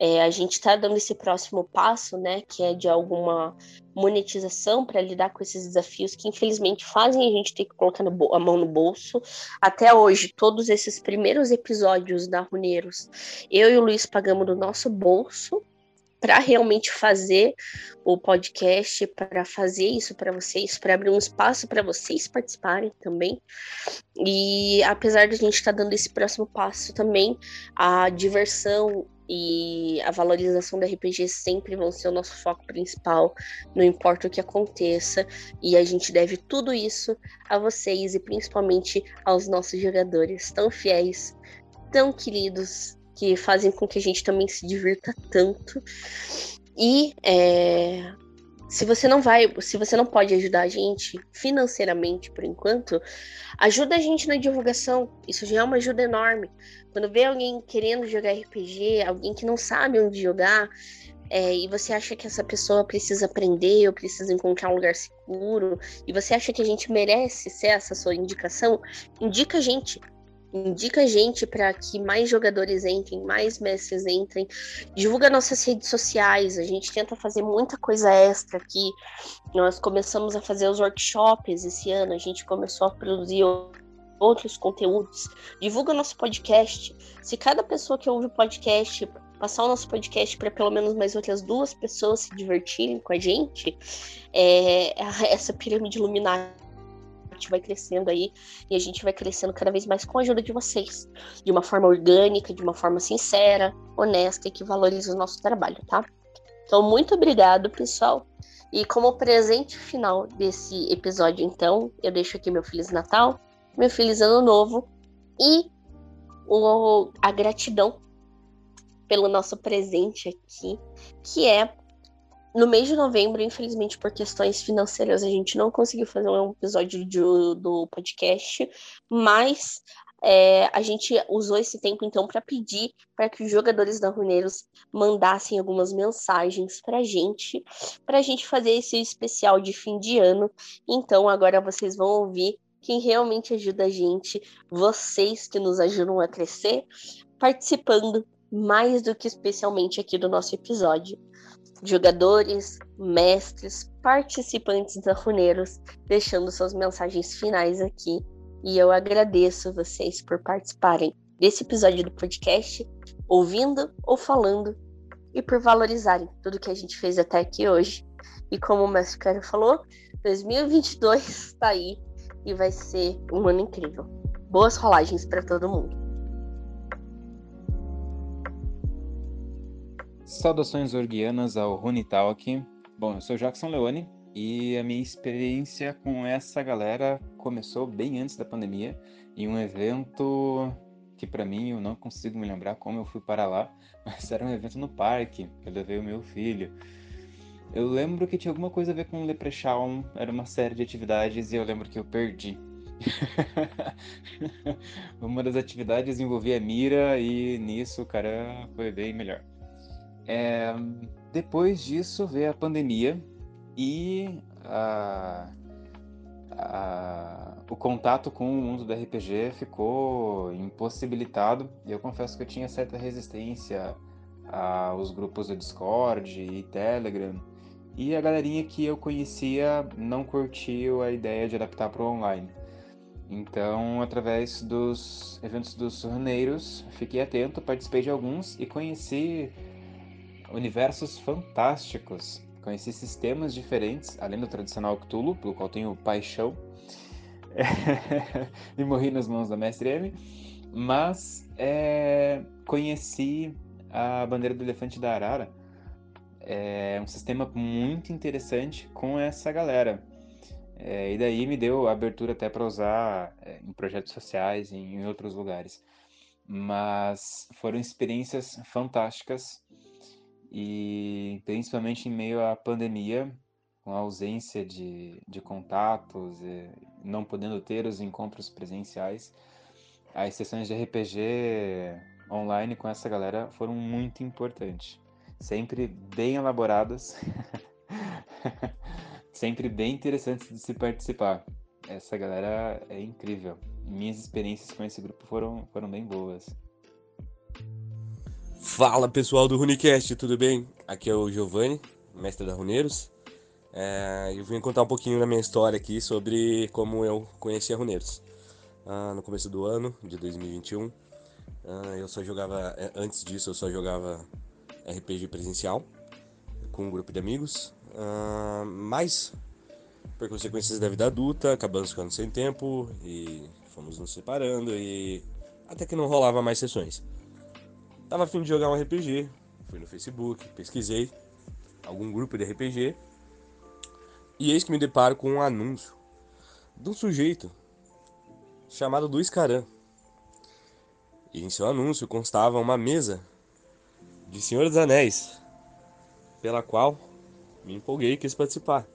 é, a gente está dando esse próximo passo, né, que é de alguma monetização para lidar com esses desafios que infelizmente fazem a gente ter que colocar a mão no bolso. Até hoje, todos esses primeiros episódios da Runeiros, eu e o Luiz pagamos do nosso bolso para realmente fazer o podcast, para fazer isso para vocês, para abrir um espaço para vocês participarem também. E apesar de a gente estar tá dando esse próximo passo também, a diversão e a valorização do RPG sempre vão ser o nosso foco principal, não importa o que aconteça, e a gente deve tudo isso a vocês e principalmente aos nossos jogadores tão fiéis, tão queridos, que fazem com que a gente também se divirta tanto. E é, se você não vai, se você não pode ajudar a gente financeiramente por enquanto, ajuda a gente na divulgação. Isso já é uma ajuda enorme. Quando vê alguém querendo jogar RPG, alguém que não sabe onde jogar, é, e você acha que essa pessoa precisa aprender ou precisa encontrar um lugar seguro, e você acha que a gente merece ser essa sua indicação, indica a gente indica gente para que mais jogadores entrem, mais mestres entrem, divulga nossas redes sociais, a gente tenta fazer muita coisa extra aqui. Nós começamos a fazer os workshops esse ano, a gente começou a produzir outros conteúdos. Divulga nosso podcast. Se cada pessoa que ouve o podcast passar o nosso podcast para pelo menos mais outras duas pessoas se divertirem com a gente, é, essa pirâmide luminar gente vai crescendo aí e a gente vai crescendo cada vez mais com a ajuda de vocês, de uma forma orgânica, de uma forma sincera, honesta e que valoriza o nosso trabalho, tá? Então, muito obrigado, pessoal. E como presente final desse episódio, então, eu deixo aqui meu Feliz Natal, meu Feliz Ano Novo e o, a gratidão pelo nosso presente aqui, que é no mês de novembro, infelizmente, por questões financeiras, a gente não conseguiu fazer um episódio de, do podcast, mas é, a gente usou esse tempo então para pedir para que os jogadores da Runeiros mandassem algumas mensagens para a gente, para a gente fazer esse especial de fim de ano. Então agora vocês vão ouvir quem realmente ajuda a gente, vocês que nos ajudam a crescer, participando mais do que especialmente aqui do nosso episódio jogadores, mestres, participantes da Runeiros, deixando suas mensagens finais aqui. E eu agradeço vocês por participarem desse episódio do podcast, ouvindo ou falando, e por valorizarem tudo que a gente fez até aqui hoje. E como o mestre Cara falou, 2022 está <laughs> aí e vai ser um ano incrível. Boas rolagens para todo mundo. Saudações orguianas ao Rune Talk. Bom, eu sou Jackson Leone e a minha experiência com essa galera começou bem antes da pandemia, em um evento que para mim eu não consigo me lembrar como eu fui para lá, <laughs> mas era um evento no parque, que eu levei o meu filho. Eu lembro que tinha alguma coisa a ver com Leprechaun, era uma série de atividades e eu lembro que eu perdi. <laughs> uma das atividades envolvia mira e nisso o cara foi bem melhor. É, depois disso veio a pandemia e a, a, o contato com o mundo do RPG ficou impossibilitado. Eu confesso que eu tinha certa resistência aos grupos do Discord e Telegram. E a galerinha que eu conhecia não curtiu a ideia de adaptar para o online. Então, através dos eventos dos runeiros, fiquei atento, participei de alguns e conheci universos fantásticos. Conheci sistemas diferentes, além do tradicional Cthulhu, pelo qual tenho paixão. <laughs> e morri nas mãos da Mestre M. Mas é, conheci a bandeira do elefante da Arara. É um sistema muito interessante com essa galera. É, e daí me deu abertura até para usar é, em projetos sociais e em outros lugares. Mas foram experiências fantásticas e principalmente em meio à pandemia, com a ausência de, de contatos, não podendo ter os encontros presenciais, as sessões de RPG online com essa galera foram muito importantes. Sempre bem elaboradas, <laughs> sempre bem interessantes de se participar. Essa galera é incrível. Minhas experiências com esse grupo foram, foram bem boas. Fala pessoal do Runicast, tudo bem? Aqui é o Giovanni, mestre da Runeiros. É, eu vim contar um pouquinho da minha história aqui sobre como eu conheci a Runeiros. Ah, no começo do ano de 2021, ah, eu só jogava, é, antes disso, eu só jogava RPG presencial com um grupo de amigos. Ah, mas, por consequências da vida adulta, acabamos ficando sem tempo e fomos nos separando e até que não rolava mais sessões. Tava afim de jogar um RPG, fui no Facebook, pesquisei algum grupo de RPG e eis que me deparo com um anúncio de um sujeito chamado Luiz Caran. E em seu anúncio constava uma mesa de Senhor dos Anéis, pela qual me empolguei e quis participar.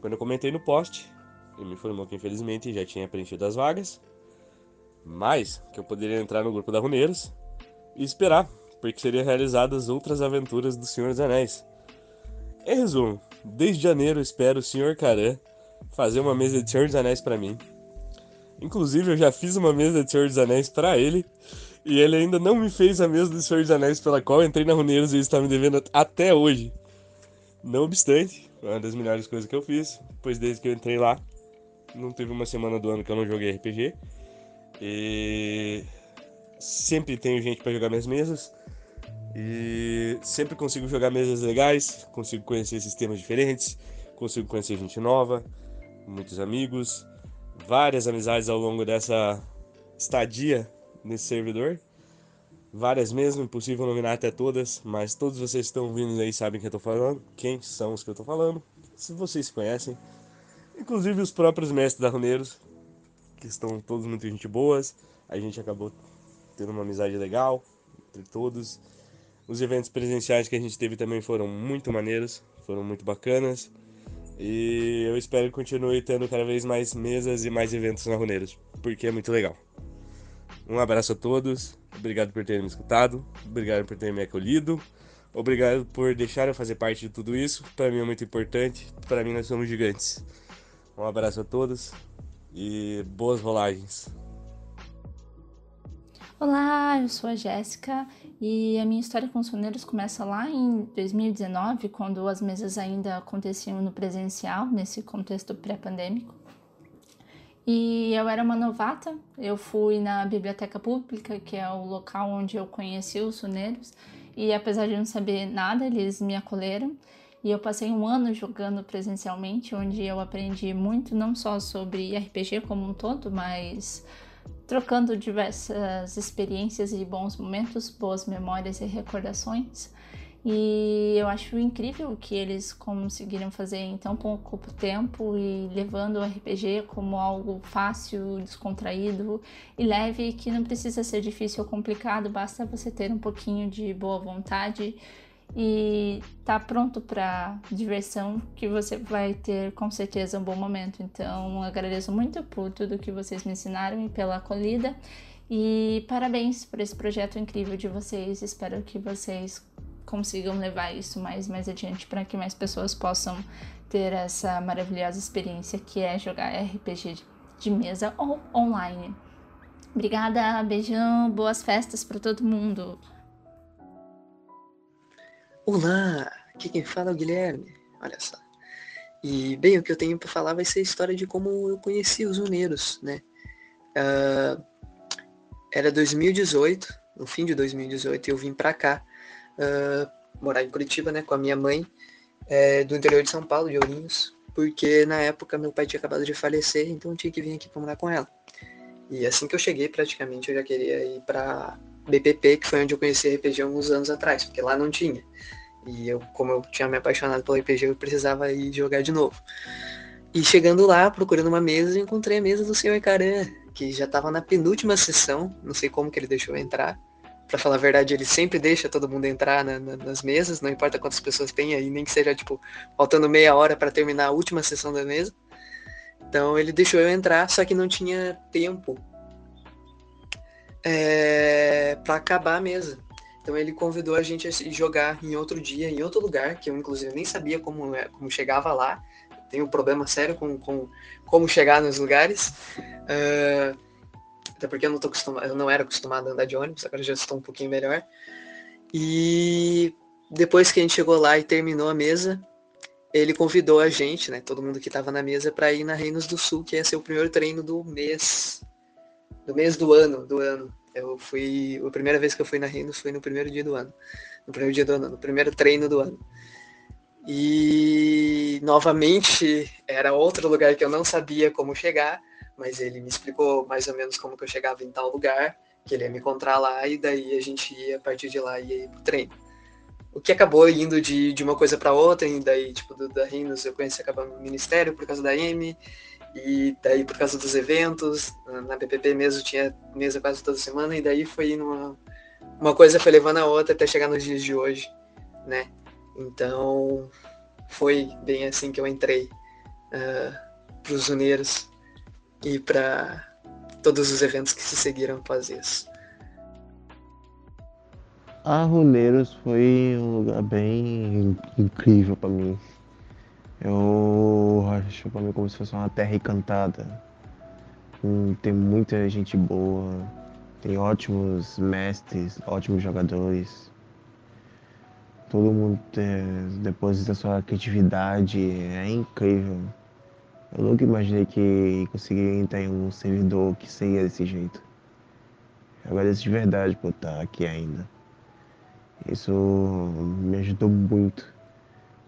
Quando eu comentei no post, ele me informou que infelizmente já tinha preenchido as vagas, mas que eu poderia entrar no grupo da Runeiros e esperar, porque seriam realizadas outras aventuras do Senhor dos Anéis. Em resumo, desde janeiro espero o Senhor Caran fazer uma mesa de Senhor dos Anéis para mim. Inclusive eu já fiz uma mesa de Senhor dos Anéis para ele e ele ainda não me fez a mesa do Senhor dos Anéis pela qual entrei na Runeiros e ele está me devendo até hoje. Não obstante, foi uma das melhores coisas que eu fiz, pois desde que eu entrei lá, não teve uma semana do ano que eu não joguei RPG. E sempre tenho gente para jogar minhas mesas. E sempre consigo jogar mesas legais, consigo conhecer sistemas diferentes, consigo conhecer gente nova, muitos amigos, várias amizades ao longo dessa estadia nesse servidor. Várias mesmo, impossível nominar até todas, mas todos vocês que estão vindo aí sabem quem eu tô falando, quem são os que eu tô falando, se vocês conhecem. Inclusive os próprios mestres da Runeiros, que estão todos muito gente boas. A gente acabou tendo uma amizade legal entre todos. Os eventos presenciais que a gente teve também foram muito maneiros, foram muito bacanas. E eu espero que continue tendo cada vez mais mesas e mais eventos na Runeiros, porque é muito legal. Um abraço a todos, obrigado por terem me escutado, obrigado por terem me acolhido, obrigado por deixar eu fazer parte de tudo isso. Para mim é muito importante, para mim nós somos gigantes. Um abraço a todos e boas rolagens. Olá, eu sou a Jéssica e a minha história com os soneiros começa lá em 2019, quando as mesas ainda aconteciam no presencial, nesse contexto pré-pandêmico. E eu era uma novata, eu fui na biblioteca pública, que é o local onde eu conheci os soneiros, e apesar de não saber nada, eles me acolheram. E eu passei um ano jogando presencialmente, onde eu aprendi muito, não só sobre RPG como um todo, mas trocando diversas experiências e bons momentos, boas memórias e recordações. E eu acho incrível que eles conseguiram fazer em tão pouco tempo e levando o RPG como algo fácil, descontraído e leve, que não precisa ser difícil ou complicado, basta você ter um pouquinho de boa vontade e tá pronto para diversão que você vai ter com certeza um bom momento. Então, agradeço muito por tudo que vocês me ensinaram e pela acolhida. E parabéns por esse projeto incrível de vocês. Espero que vocês consigam levar isso mais mais adiante para que mais pessoas possam ter essa maravilhosa experiência que é jogar RPG de mesa ou online. Obrigada, beijão, boas festas para todo mundo. Olá, aqui quem fala é o Guilherme. Olha só. E, bem, o que eu tenho para falar vai ser a história de como eu conheci os Uneiros, né? Uh, era 2018, no fim de 2018, eu vim para cá, uh, morar em Curitiba, né, com a minha mãe, é, do interior de São Paulo, de Ourinhos, porque na época meu pai tinha acabado de falecer, então eu tinha que vir aqui para morar com ela. E assim que eu cheguei, praticamente, eu já queria ir para BPP, que foi onde eu conheci RPG alguns anos atrás, porque lá não tinha. E eu, como eu tinha me apaixonado pelo RPG, eu precisava ir jogar de novo. E chegando lá, procurando uma mesa, encontrei a mesa do Senhor Caran, que já estava na penúltima sessão, não sei como que ele deixou eu entrar, para falar a verdade, ele sempre deixa todo mundo entrar na, na, nas mesas, não importa quantas pessoas tem aí, nem que seja, tipo, faltando meia hora para terminar a última sessão da mesa. Então ele deixou eu entrar, só que não tinha tempo é, para acabar a mesa. Então ele convidou a gente a jogar em outro dia, em outro lugar, que eu inclusive nem sabia como, é, como chegava lá. Tenho um problema sério com, com como chegar nos lugares. Uh, até porque eu não tô acostumado, eu não era acostumado a andar de ônibus, agora já estou um pouquinho melhor. E depois que a gente chegou lá e terminou a mesa, ele convidou a gente, né, todo mundo que estava na mesa, para ir na Reinos do Sul, que ia ser o primeiro treino do mês, do mês do ano, do ano. Eu fui, a primeira vez que eu fui na Reinos foi no primeiro dia do ano, no primeiro dia do ano, no primeiro treino do ano. E novamente era outro lugar que eu não sabia como chegar, mas ele me explicou mais ou menos como que eu chegava em tal lugar, que ele ia me encontrar lá e daí a gente ia a partir de lá ia ir pro treino. O que acabou indo de, de uma coisa para outra, e daí, tipo, do, da Rinos eu conheci acabando no Ministério por causa da M, e daí por causa dos eventos, na PPP mesmo tinha mesa quase toda semana, e daí foi indo uma, coisa foi levando a outra até chegar nos dias de hoje, né? Então, foi bem assim que eu entrei uh, para os Uneiros e para todos os eventos que se seguiram após isso. A Runeiros foi um lugar bem incrível para mim. Eu acho para mim como se fosse uma terra encantada. Hum, tem muita gente boa, tem ótimos mestres, ótimos jogadores. Todo mundo deposita sua criatividade, é incrível. Eu nunca imaginei que conseguiria entrar em um servidor que seria desse jeito. Eu agradeço de verdade por estar aqui ainda. Isso me ajudou muito.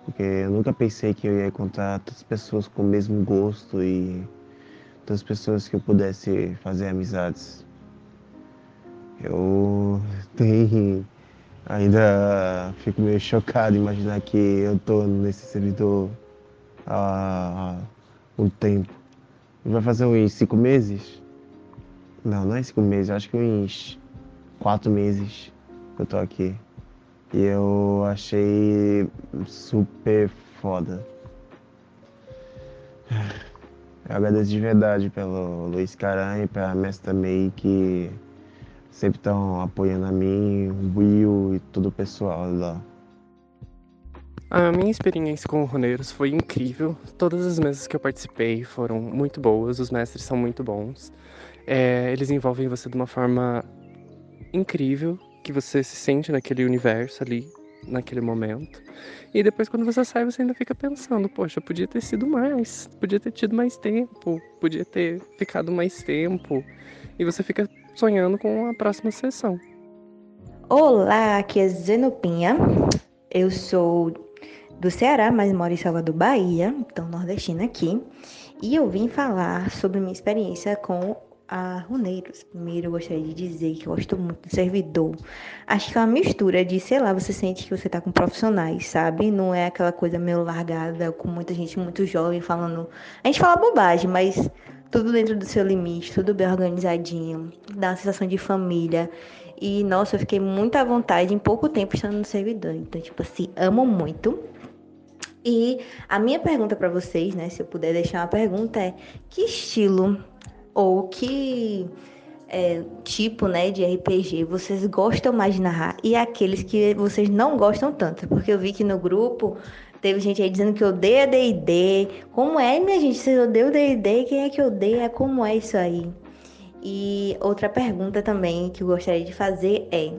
Porque eu nunca pensei que eu ia encontrar tantas pessoas com o mesmo gosto e tantas pessoas que eu pudesse fazer amizades. Eu tenho, <laughs> ainda fico meio chocado imaginar que eu tô nesse servidor há um tempo. Vai fazer uns cinco meses? Não, não é cinco meses, acho que uns quatro meses que eu tô aqui. E eu achei super foda. Eu agradeço de verdade pelo Luiz Caran e pela Mestra May que sempre estão apoiando a mim, o Will e todo o pessoal lá. A minha experiência com Roneiros foi incrível. Todas as mesas que eu participei foram muito boas, os mestres são muito bons. É, eles envolvem você de uma forma incrível, que você se sente naquele universo ali, naquele momento. E depois, quando você sai, você ainda fica pensando: poxa, podia ter sido mais, podia ter tido mais tempo, podia ter ficado mais tempo. E você fica sonhando com a próxima sessão. Olá, aqui é Zenopinha. Eu sou do Ceará, mas moro em Salvador, Bahia, então nordestina aqui. E eu vim falar sobre minha experiência com a Runeiros. Primeiro, eu gostaria de dizer que eu gosto muito do servidor. Acho que é uma mistura de, sei lá, você sente que você tá com profissionais, sabe? Não é aquela coisa meio largada, com muita gente muito jovem falando. A gente fala bobagem, mas tudo dentro do seu limite, tudo bem organizadinho, dá uma sensação de família. E, nossa, eu fiquei muito à vontade em pouco tempo estando no servidor. Então, tipo assim, amo muito. E a minha pergunta para vocês, né, se eu puder deixar uma pergunta é: que estilo ou que é, tipo, né, de RPG vocês gostam mais de narrar e aqueles que vocês não gostam tanto? Porque eu vi que no grupo teve gente aí dizendo que odeia D&D. Como é, minha gente? Vocês odeiam D&D? Quem é que odeia? Como é isso aí? E outra pergunta também que eu gostaria de fazer é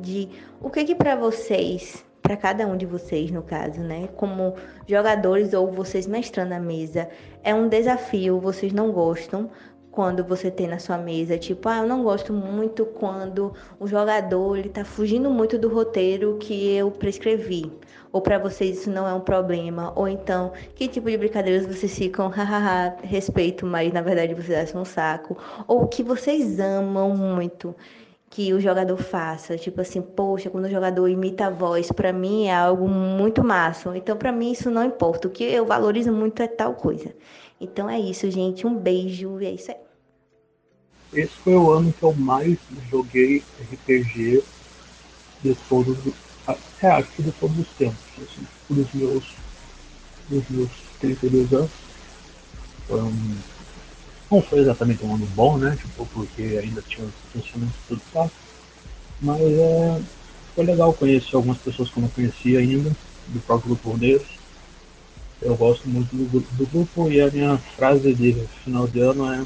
de o que que para vocês para cada um de vocês, no caso, né? Como jogadores ou vocês mestrando a mesa, é um desafio, vocês não gostam quando você tem na sua mesa, tipo, ah, eu não gosto muito quando o jogador ele tá fugindo muito do roteiro que eu prescrevi. Ou para vocês isso não é um problema, ou então, que tipo de brincadeiras vocês ficam, <laughs> hahaha, respeito, mas na verdade vocês acham um saco, ou que vocês amam muito que o jogador faça. Tipo assim, poxa, quando o jogador imita a voz, para mim é algo muito massa. Então, para mim, isso não importa. O que eu valorizo muito é tal coisa. Então é isso, gente. Um beijo e é isso aí. Esse foi o ano que eu mais joguei RPG de todos, é, acho que de todos os tempos, assim, dos meus, dos meus 32 anos. Um, não foi exatamente um ano bom, né? Tipo, porque ainda tinha os pensamentos tudo tal. Mas é, foi legal conhecer algumas pessoas que eu não conhecia ainda, do próprio grupo Rodeiros. Eu gosto muito do, do, grupo e a minha frase de final de ano é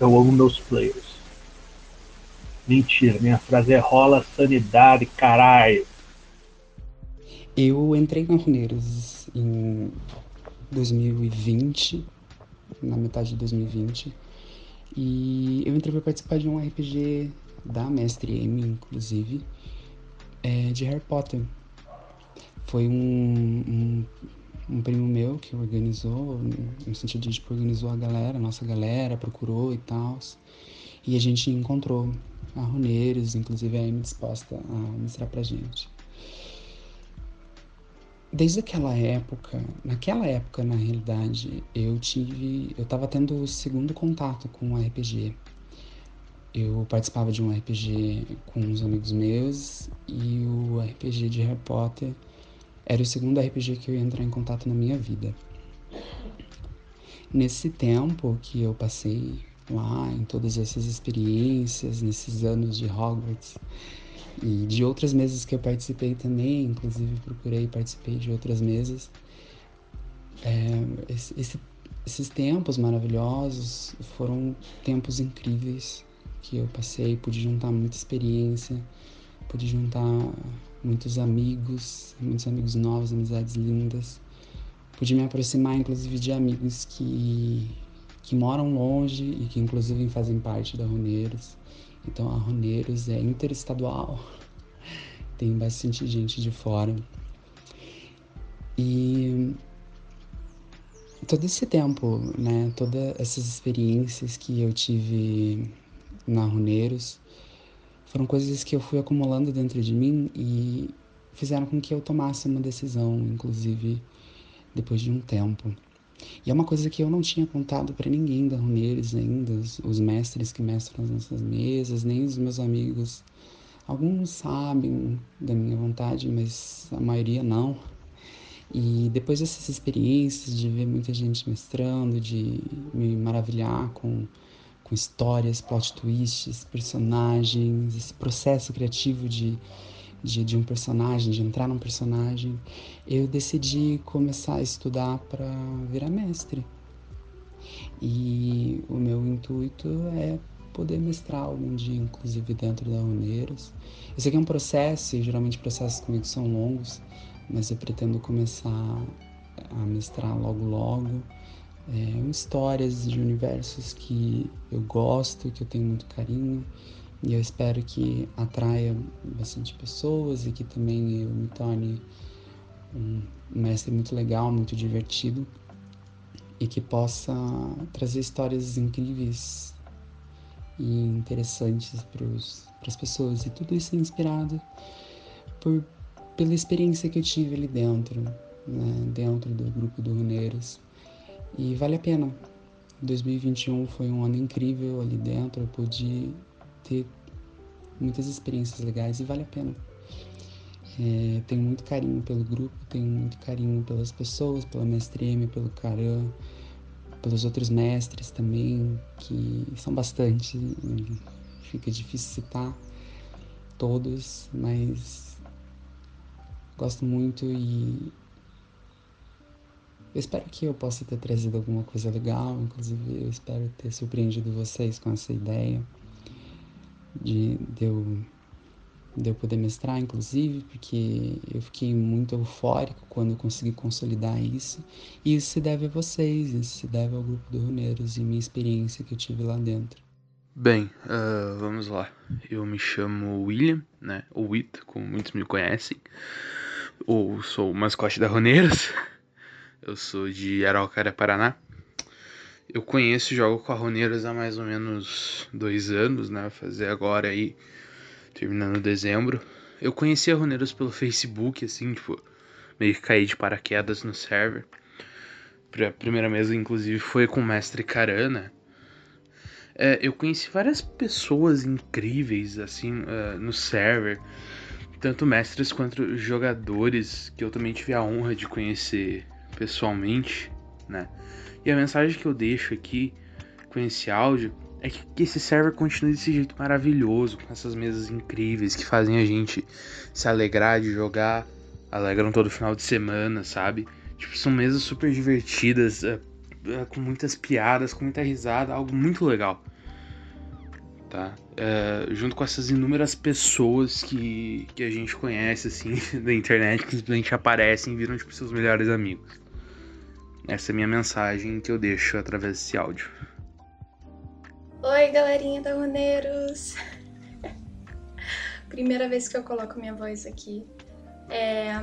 Eu amo meus players. Mentira, minha frase é rola sanidade, caralho. Eu entrei na Runeiros em 2020, na metade de 2020, e eu entrei para participar de um RPG da Mestre M, inclusive, é, de Harry Potter. Foi um, um, um, primo meu que organizou, no sentido de tipo, organizou a galera, a nossa galera, procurou e tal. E a gente encontrou a Runeiros, inclusive a M disposta a mostrar pra gente. Desde aquela época, naquela época na realidade, eu tive, eu tava tendo o segundo contato com o RPG. Eu participava de um RPG com uns amigos meus e o RPG de Harry Potter era o segundo RPG que eu ia entrar em contato na minha vida. Nesse tempo que eu passei lá, em todas essas experiências, nesses anos de Hogwarts, e de outras mesas que eu participei também, inclusive procurei participei de outras mesas. É, esse, esse, esses tempos maravilhosos foram tempos incríveis que eu passei, pude juntar muita experiência, pude juntar muitos amigos, muitos amigos novos, amizades lindas. Pude me aproximar, inclusive, de amigos que, que moram longe e que, inclusive, fazem parte da Roneiros. Então a Roneiros é interestadual, tem bastante gente de fora. E todo esse tempo, né, todas essas experiências que eu tive na Roneiros foram coisas que eu fui acumulando dentro de mim e fizeram com que eu tomasse uma decisão, inclusive depois de um tempo. E é uma coisa que eu não tinha contado para ninguém da Runeiros ainda, os, os, mestres que mestram as nossas mesas, nem os meus amigos. Alguns sabem da minha vontade, mas a maioria não. E depois dessas experiências de ver muita gente mestrando, de me maravilhar com, com histórias, plot twists, personagens, esse processo criativo de de, de um personagem, de entrar num personagem, eu decidi começar a estudar para virar mestre. E o meu intuito é poder mestrar algum dia, inclusive dentro da Uneiros. Isso aqui é um processo, e geralmente processos comigo são longos, mas eu pretendo começar a mestrar logo logo. É, histórias de universos que eu gosto, que eu tenho muito carinho e eu espero que atraia bastante pessoas e que também eu me torne um mestre muito legal, muito divertido e que possa trazer histórias incríveis e interessantes para as pessoas. E tudo isso é inspirado por, pela experiência que eu tive ali dentro, né, dentro do grupo do Runeiros. E vale a pena. 2021 foi um ano incrível ali dentro, eu pude ter muitas experiências legais e vale a pena. É, tenho muito carinho pelo grupo, tenho muito carinho pelas pessoas, pela mestre M, pelo Caran, pelos outros mestres também, que são bastante, fica difícil citar todos, mas gosto muito e espero que eu possa ter trazido alguma coisa legal, inclusive eu espero ter surpreendido vocês com essa ideia de, de, eu, de eu poder mestrar, inclusive, porque eu fiquei muito eufórico quando eu consegui consolidar isso. E isso se deve a vocês, isso se deve ao grupo do Runeiros e minha experiência que eu tive lá dentro. Bem, uh, vamos lá. Eu me chamo William, né? Ou Wit, como muitos me conhecem. Ou sou o mascote da Roneiros. Eu sou de Araucária, Paraná. Eu conheço e jogo com a Roneiros há mais ou menos dois anos, né? Fazer agora aí, terminando dezembro. Eu conheci a Roneiros pelo Facebook, assim, tipo, meio que caí de paraquedas no server. A primeira mesa, inclusive, foi com o mestre Carana. É, eu conheci várias pessoas incríveis, assim, uh, no server. Tanto mestres quanto jogadores que eu também tive a honra de conhecer pessoalmente, né? E a mensagem que eu deixo aqui com esse áudio é que, que esse server continue desse jeito maravilhoso, com essas mesas incríveis que fazem a gente se alegrar de jogar, alegram todo final de semana, sabe? Tipo, são mesas super divertidas, é, é, com muitas piadas, com muita risada, algo muito legal. Tá? É, junto com essas inúmeras pessoas que, que a gente conhece, assim, <laughs> da internet, que simplesmente aparecem e viram, tipo, seus melhores amigos. Essa é a minha mensagem que eu deixo através desse áudio. Oi, galerinha da Runeiros! <laughs> Primeira vez que eu coloco minha voz aqui. É...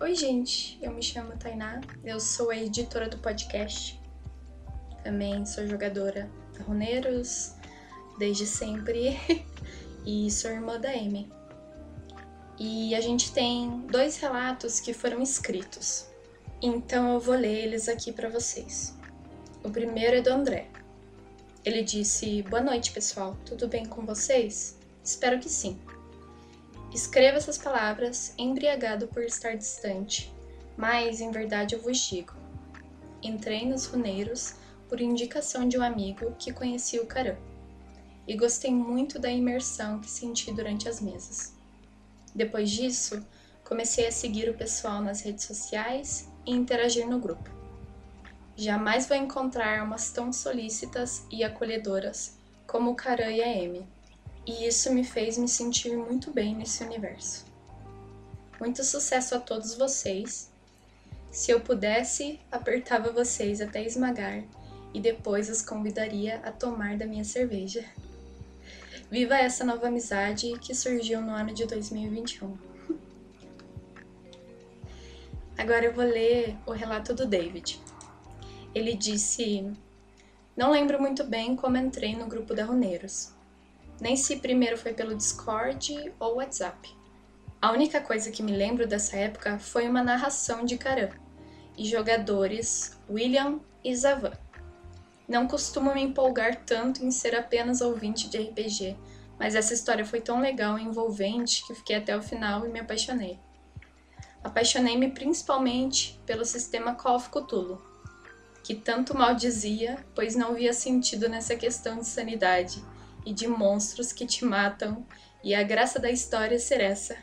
Oi, gente, eu me chamo Tainá, eu sou a editora do podcast. Também sou jogadora da Runeiros desde sempre <laughs> e sou irmã da Amy. E a gente tem dois relatos que foram escritos. Então eu vou ler eles aqui para vocês. O primeiro é do André. Ele disse: Boa noite, pessoal. Tudo bem com vocês? Espero que sim. Escreva essas palavras embriagado por estar distante, mas em verdade eu vos digo. Entrei nos runeiros por indicação de um amigo que conhecia o Caram, e gostei muito da imersão que senti durante as mesas. Depois disso, comecei a seguir o pessoal nas redes sociais e interagir no grupo. Jamais vou encontrar almas tão solícitas e acolhedoras como o Caran e a Amy e isso me fez me sentir muito bem nesse universo. Muito sucesso a todos vocês. Se eu pudesse, apertava vocês até esmagar e depois os convidaria a tomar da minha cerveja. Viva essa nova amizade que surgiu no ano de 2021. Agora eu vou ler o relato do David. Ele disse: Não lembro muito bem como entrei no grupo da Runeiros nem se primeiro foi pelo Discord ou WhatsApp. A única coisa que me lembro dessa época foi uma narração de Karan e jogadores William e Zavan. Não costumo me empolgar tanto em ser apenas ouvinte de RPG, mas essa história foi tão legal e envolvente que fiquei até o final e me apaixonei. Apaixonei-me principalmente pelo sistema Call of que tanto mal dizia, pois não via sentido nessa questão de sanidade e de monstros que te matam, e a graça da história ser essa.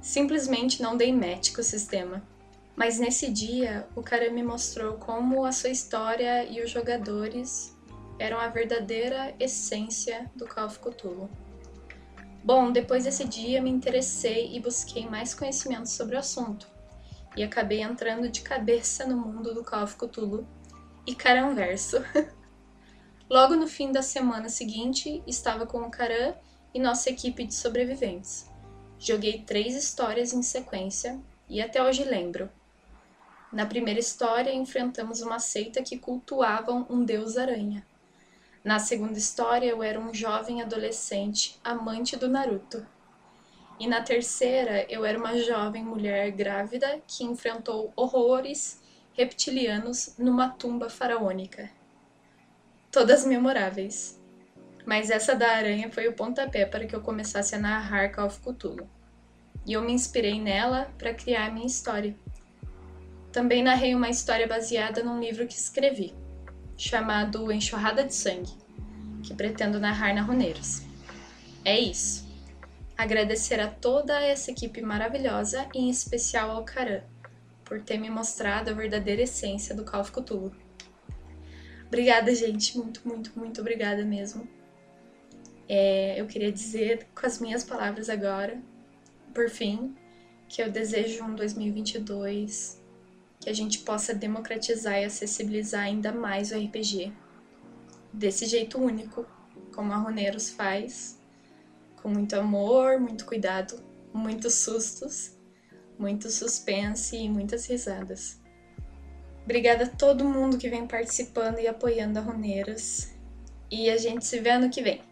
Simplesmente não dei match com o sistema. Mas nesse dia, o cara me mostrou como a sua história e os jogadores eram a verdadeira essência do Call of Cthulhu. Bom, depois desse dia me interessei e busquei mais conhecimentos sobre o assunto, e acabei entrando de cabeça no mundo do Call of e caranverso. <laughs> Logo no fim da semana seguinte, estava com o Karan e nossa equipe de sobreviventes. Joguei três histórias em sequência e até hoje lembro. Na primeira história, enfrentamos uma seita que cultuavam um deus aranha. Na segunda história, eu era um jovem adolescente amante do Naruto. E na terceira, eu era uma jovem mulher grávida que enfrentou horrores reptilianos numa tumba faraônica todas memoráveis. Mas essa da aranha foi o pontapé para que eu começasse a narrar Call of Cthulhu. E eu me inspirei nela para criar a minha história. Também narrei uma história baseada num livro que escrevi, chamado Enxurrada de Sangue, que pretendo narrar na Runeiros. É isso. Agradecer a toda essa equipe maravilhosa e em especial ao Karan por ter me mostrado a verdadeira essência do Call of. Obrigada, gente. Muito, muito, muito obrigada mesmo. É, eu queria dizer com as minhas palavras agora, por fim, que eu desejo um 2022 que a gente possa democratizar e acessibilizar ainda mais o RPG. Desse jeito único, como a Roneiros faz, com muito amor, muito cuidado, muitos sustos, muito suspense e muitas risadas. Obrigada a todo mundo que vem participando e apoiando a Roneiros. E a gente se vê ano que vem.